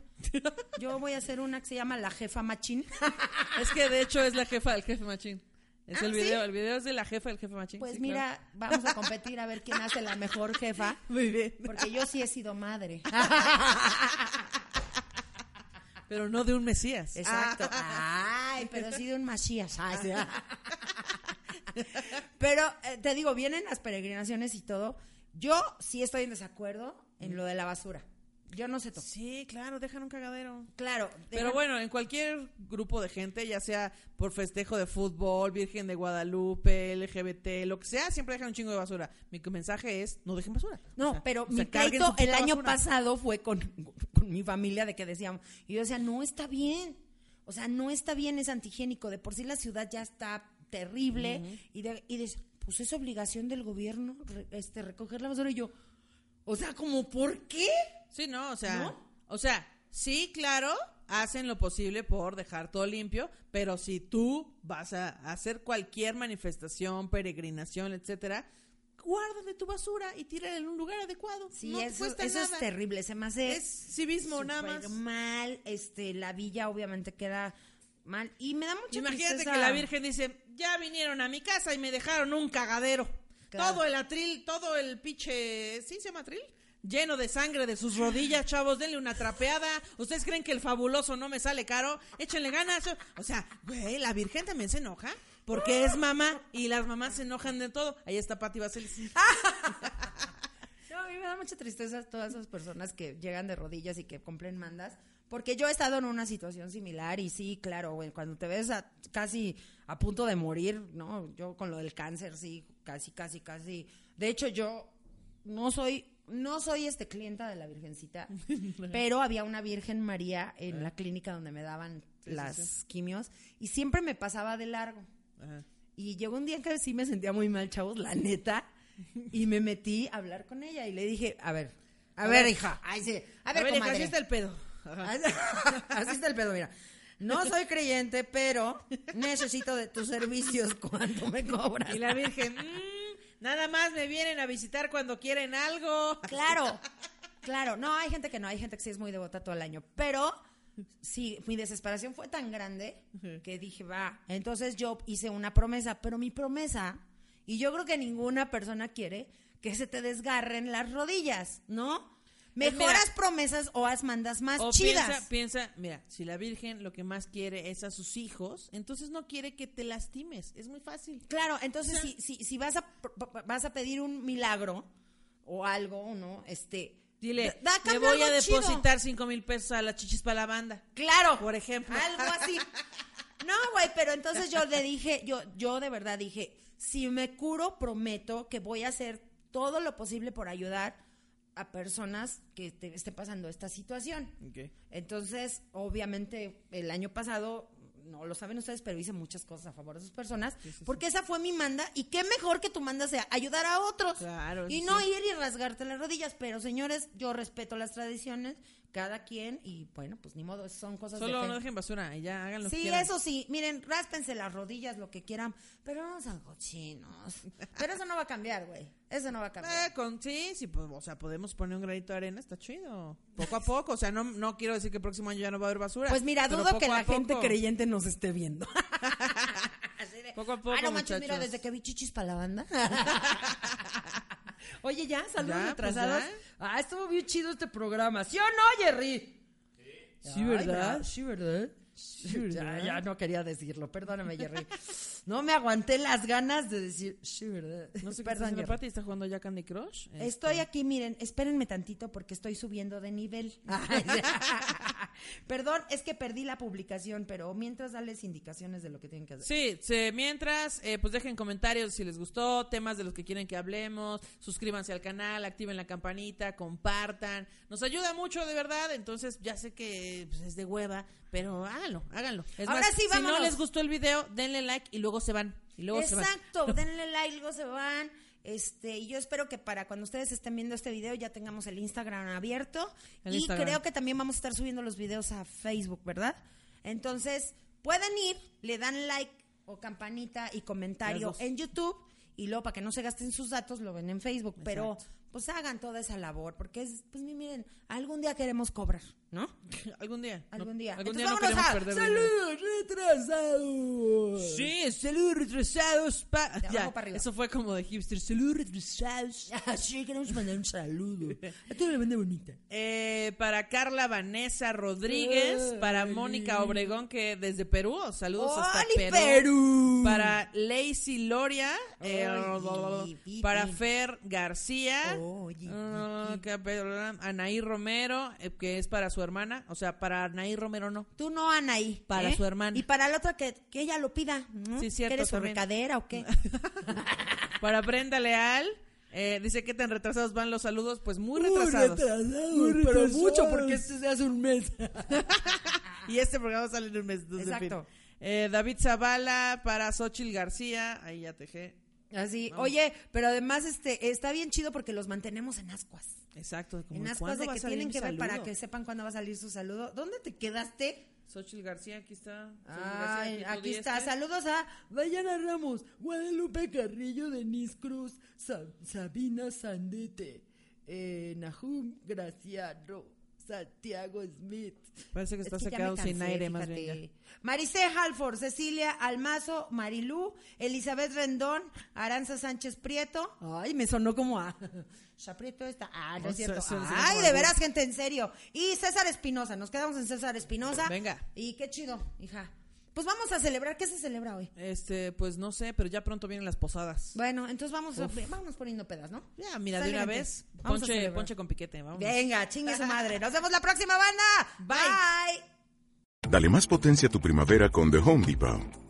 Speaker 4: Yo voy a hacer una que se llama La Jefa Machín.
Speaker 3: Es que de hecho es la jefa del jefe machín. Es
Speaker 4: Ah,
Speaker 3: el
Speaker 4: ¿sí?
Speaker 3: video, el video es de la jefa del jefe machín.
Speaker 4: Pues
Speaker 3: sí,
Speaker 4: mira, vamos a competir a ver quién hace la mejor jefa.
Speaker 3: Muy bien.
Speaker 4: Porque yo sí he sido madre.
Speaker 3: Pero no de un Mesías.
Speaker 4: Exacto. Ay, pero sí de un Masías. Ay, sí. Pero eh, te digo, vienen las peregrinaciones y todo. Yo sí estoy en desacuerdo en lo de la basura. Yo no sé todo.
Speaker 3: Sí, claro, dejan un cagadero.
Speaker 4: Claro.
Speaker 3: Pero bueno, en cualquier grupo de gente, ya sea por festejo de fútbol, Virgen de Guadalupe, LGBT, lo que sea, siempre dejan un chingo de basura. Mi mensaje es, no dejen basura.
Speaker 4: No,
Speaker 3: O sea,
Speaker 4: pero
Speaker 3: o sea,
Speaker 4: mi pleito el año
Speaker 3: basura.
Speaker 4: pasado fue con, con mi familia de que decíamos, y yo decía, no está bien. O sea, no está bien, es antigénico. De por sí la ciudad ya está terrible. Y de, y de- pues es obligación del gobierno re- este, recoger la basura. Y yo, o sea, como, ¿por qué?
Speaker 3: Sí, no, o sea,
Speaker 4: ¿No?
Speaker 3: o sea, sí, claro, hacen lo posible por dejar todo limpio, pero si tú vas a hacer cualquier manifestación, peregrinación, etcétera, guárdale tu basura y tírala en un lugar adecuado.
Speaker 4: Sí,
Speaker 3: no
Speaker 4: eso, es terrible. Se me hace
Speaker 3: Es civismo nada más.
Speaker 4: mal. Este, la villa obviamente queda mal. Y me da mucha
Speaker 3: Imagínate
Speaker 4: tristeza.
Speaker 3: que la Virgen dice, ya vinieron a mi casa y me dejaron un cagadero.
Speaker 4: Claro.
Speaker 3: Todo el atril, todo el pinche, ¿sí se llama atril? Lleno de sangre de sus rodillas, chavos, denle una trapeada. ¿Ustedes creen que el fabuloso no me sale caro? Échenle ganas. O sea, güey, la Virgen también se enoja porque es mamá y las mamás se enojan de todo. Ahí está Pati Vaselis.
Speaker 4: No, a mí me da mucha tristeza todas esas personas que llegan de rodillas y que cumplen mandas. Porque yo he estado en una situación similar y sí, claro, güey, cuando te ves casi a punto de morir, ¿no? Yo con lo del cáncer, sí, casi, casi, casi. De hecho, yo no soy, no soy este clienta de la Virgencita, pero había una Virgen María en la clínica donde me daban
Speaker 3: sí,
Speaker 4: las
Speaker 3: sí.
Speaker 4: quimios y siempre me pasaba de largo.
Speaker 3: Ajá.
Speaker 4: Y llegó un día en que sí me sentía muy mal, chavos, la neta. Y me metí a hablar con ella y le dije, a ver, a,
Speaker 3: A
Speaker 4: ver,
Speaker 3: ver.
Speaker 4: hija, ay, sí, a
Speaker 3: A
Speaker 4: ver,
Speaker 3: así está el pedo. Ajá.
Speaker 4: Así está el pedo, mira. No soy creyente, pero necesito de tus servicios cuando me cobras.
Speaker 3: Y la Virgen, "Mm, nada más me vienen a visitar cuando quieren algo.
Speaker 4: Claro. Claro, no, hay gente que no, hay gente que sí es muy devota todo el año, pero sí, mi desesperación fue tan grande que dije, va, entonces yo hice una promesa, pero mi promesa, y yo creo que ninguna persona quiere que se te desgarren las rodillas, ¿no?
Speaker 3: Pues
Speaker 4: Mejor
Speaker 3: mira,
Speaker 4: haz promesas o haz mandas más
Speaker 3: O
Speaker 4: chidas.
Speaker 3: piensa, piensa, mira, si la Virgen lo que más quiere es a sus hijos, entonces no quiere que te lastimes. Es muy fácil.
Speaker 4: Claro, entonces si, si, si vas, a, vas a pedir un milagro o algo, ¿no? Este,
Speaker 3: Dile,
Speaker 4: da- da-
Speaker 3: le voy a
Speaker 4: algo chido.
Speaker 3: depositar cinco mil pesos a la chichis para la banda.
Speaker 4: Claro.
Speaker 3: Por ejemplo.
Speaker 4: Algo así. No, güey, pero entonces yo le dije, yo, yo de verdad dije, si me curo, prometo que voy a hacer todo lo posible por ayudar a personas que te esté pasando esta situación. Entonces, obviamente, el año pasado, no lo saben ustedes, pero hice muchas cosas a favor de esas personas, porque esa fue mi manda, y qué mejor que tu manda sea ayudar a otros.
Speaker 3: Claro,
Speaker 4: y no ir y rasgarte las rodillas, pero señores, yo respeto las tradiciones, cada quien, y bueno, pues ni modo, son cosas
Speaker 3: Solo no dejen basura y ya hagan lo que
Speaker 4: Sí, eso sí, miren, ráspense las rodillas, lo que quieran, pero no sean cochinos. Pero eso no va a cambiar, güey. Eso no va a cambiar.
Speaker 3: Eh, con, sí, sí, pues, o sea, podemos poner un granito de arena, está chido. Poco a poco, o sea, no, no quiero decir que el próximo año ya no va a haber basura.
Speaker 4: Pues mira, dudo que la gente creyente nos esté viendo. Así de,
Speaker 3: Poco a poco,
Speaker 4: Ah, no manches, mira, desde que vi chichis para la banda. Oye, ya, saludos
Speaker 3: Ya, pues,
Speaker 4: retrasados.
Speaker 3: ya.
Speaker 4: ah, estuvo bien chido este programa. ¿Sí o no, Jerry?
Speaker 3: Sí,
Speaker 4: Ay,
Speaker 3: ¿verdad?
Speaker 4: Sí, ¿verdad?
Speaker 3: Sí, ¿verdad?
Speaker 4: Ya, ya no quería decirlo, perdóname, Jerry. No me aguanté las ganas de decir, sí, ¿verdad?
Speaker 3: No sé qué
Speaker 4: Perdón.
Speaker 3: Pati, está jugando ya Candy Crush. Este,
Speaker 4: Estoy aquí, miren, espérenme tantito porque estoy subiendo de nivel. Perdón, es que perdí la publicación, pero mientras dales indicaciones de lo que tienen que hacer.
Speaker 3: Sí, se- mientras, eh, pues dejen comentarios si les gustó, temas de los que quieren que hablemos, suscríbanse al canal, activen la campanita, compartan. Nos ayuda mucho, de verdad. Entonces, ya sé que pues, es de hueva, pero háganlo, háganlo. Es
Speaker 4: Ahora
Speaker 3: más,
Speaker 4: sí,
Speaker 3: si no les gustó el video, denle like y luego se van. Y luego se van.
Speaker 4: Exacto, denle like, luego se van. Este, y yo espero que para cuando ustedes estén viendo este video ya tengamos el Instagram abierto.
Speaker 3: El
Speaker 4: y
Speaker 3: Instagram.
Speaker 4: creo que también vamos a estar subiendo los videos a Facebook, ¿verdad? Entonces, pueden ir, le dan like o campanita y comentario en YouTube. Y luego, para que no se gasten sus datos, lo ven en Facebook. Pero,
Speaker 3: Exacto.
Speaker 4: pues hagan toda esa labor. Porque es, pues miren, algún día queremos cobrar, ¿no?
Speaker 3: Algún día. no,
Speaker 4: Algún día.
Speaker 3: Algún
Speaker 4: Entonces,
Speaker 3: día no
Speaker 4: vámonos
Speaker 3: queremos
Speaker 4: a
Speaker 3: perder.
Speaker 4: ¡Saludos retrasados!
Speaker 3: Sí, saludos retrasados. Pa
Speaker 4: De abajo
Speaker 3: ya,
Speaker 4: para
Speaker 3: eso fue como de hipster. Saludos retrasados.
Speaker 4: Sí, queremos mandar un saludo. A toda la banda bonita.
Speaker 3: Eh, para Carla Vanessa Rodríguez, para Mónica Obregón, que desde Perú, saludos hasta
Speaker 4: ¡Oli,
Speaker 3: Perú.
Speaker 4: Perú!
Speaker 3: Para Lacey Loria, eh,
Speaker 4: Oye,
Speaker 3: para Fer García,
Speaker 4: Oye,
Speaker 3: que- Anaí Romero, eh, que es para su hermana, o sea, para Anaí Romero no.
Speaker 4: Tú no, Anaí.
Speaker 3: Para
Speaker 4: ¿eh?
Speaker 3: su hermana.
Speaker 4: Y para la otra que, que ella lo pida. ¿no?
Speaker 3: Sí, cierto,
Speaker 4: ¿Que eres su
Speaker 3: también.
Speaker 4: recadera o qué?
Speaker 3: Para Brenda Leal, eh, dice que tan retrasados van los saludos, pues muy retrasados.
Speaker 4: pero mucho porque este se hace un mes.
Speaker 3: Y este programa sale en un mes. entonces, en fin.
Speaker 4: Exacto.
Speaker 3: Eh, David Zavala para Xochil García. Ahí ya tejé.
Speaker 4: Así, oye, pero además este está bien chido porque los mantenemos en ascuas.
Speaker 3: Exacto. Como,
Speaker 4: En ascuas
Speaker 3: ¿cuándo
Speaker 4: de que tienen que ver para que sepan cuándo va a salir su saludo. ¿Dónde te quedaste?
Speaker 3: Xochil García, aquí está.
Speaker 4: Ay,
Speaker 3: García,
Speaker 4: aquí está.
Speaker 3: este.
Speaker 4: Saludos a Dayana Ramos, Guadalupe Carrillo, Denise Cruz, Sa- Sabina Sandete, eh, Nahum Graciano, Santiago Smith.
Speaker 3: Parece que está
Speaker 4: Es ya me
Speaker 3: sin aire, más bien.
Speaker 4: Maricé Halford, Cecilia Almazo, Marilú, Elizabeth Rendón, Aranza Sánchez Prieto. Ay, me sonó como a. Prieto está. Ah, no
Speaker 3: No,
Speaker 4: es cierto.
Speaker 3: se- se- se-
Speaker 4: Ay, de veras, gente, en serio. Y César Espinosa, nos quedamos en César Espinosa.
Speaker 3: Venga.
Speaker 4: Y qué chido, hija. Pues vamos a celebrar. ¿Qué se celebra hoy?
Speaker 3: Este, pues no sé, pero ya pronto vienen las posadas.
Speaker 4: Bueno, entonces vamos, a, vámonos poniendo pedas, ¿no?
Speaker 3: Ya, mira,
Speaker 4: Sale,
Speaker 3: de una
Speaker 4: gente.
Speaker 3: vez,
Speaker 4: Vamos
Speaker 3: ponche, con piquete, vamos.
Speaker 4: Venga, chingue su madre. Nos vemos la próxima banda.
Speaker 3: Bye.
Speaker 4: Bye.
Speaker 1: Dale más potencia a tu primavera con The Home Depot.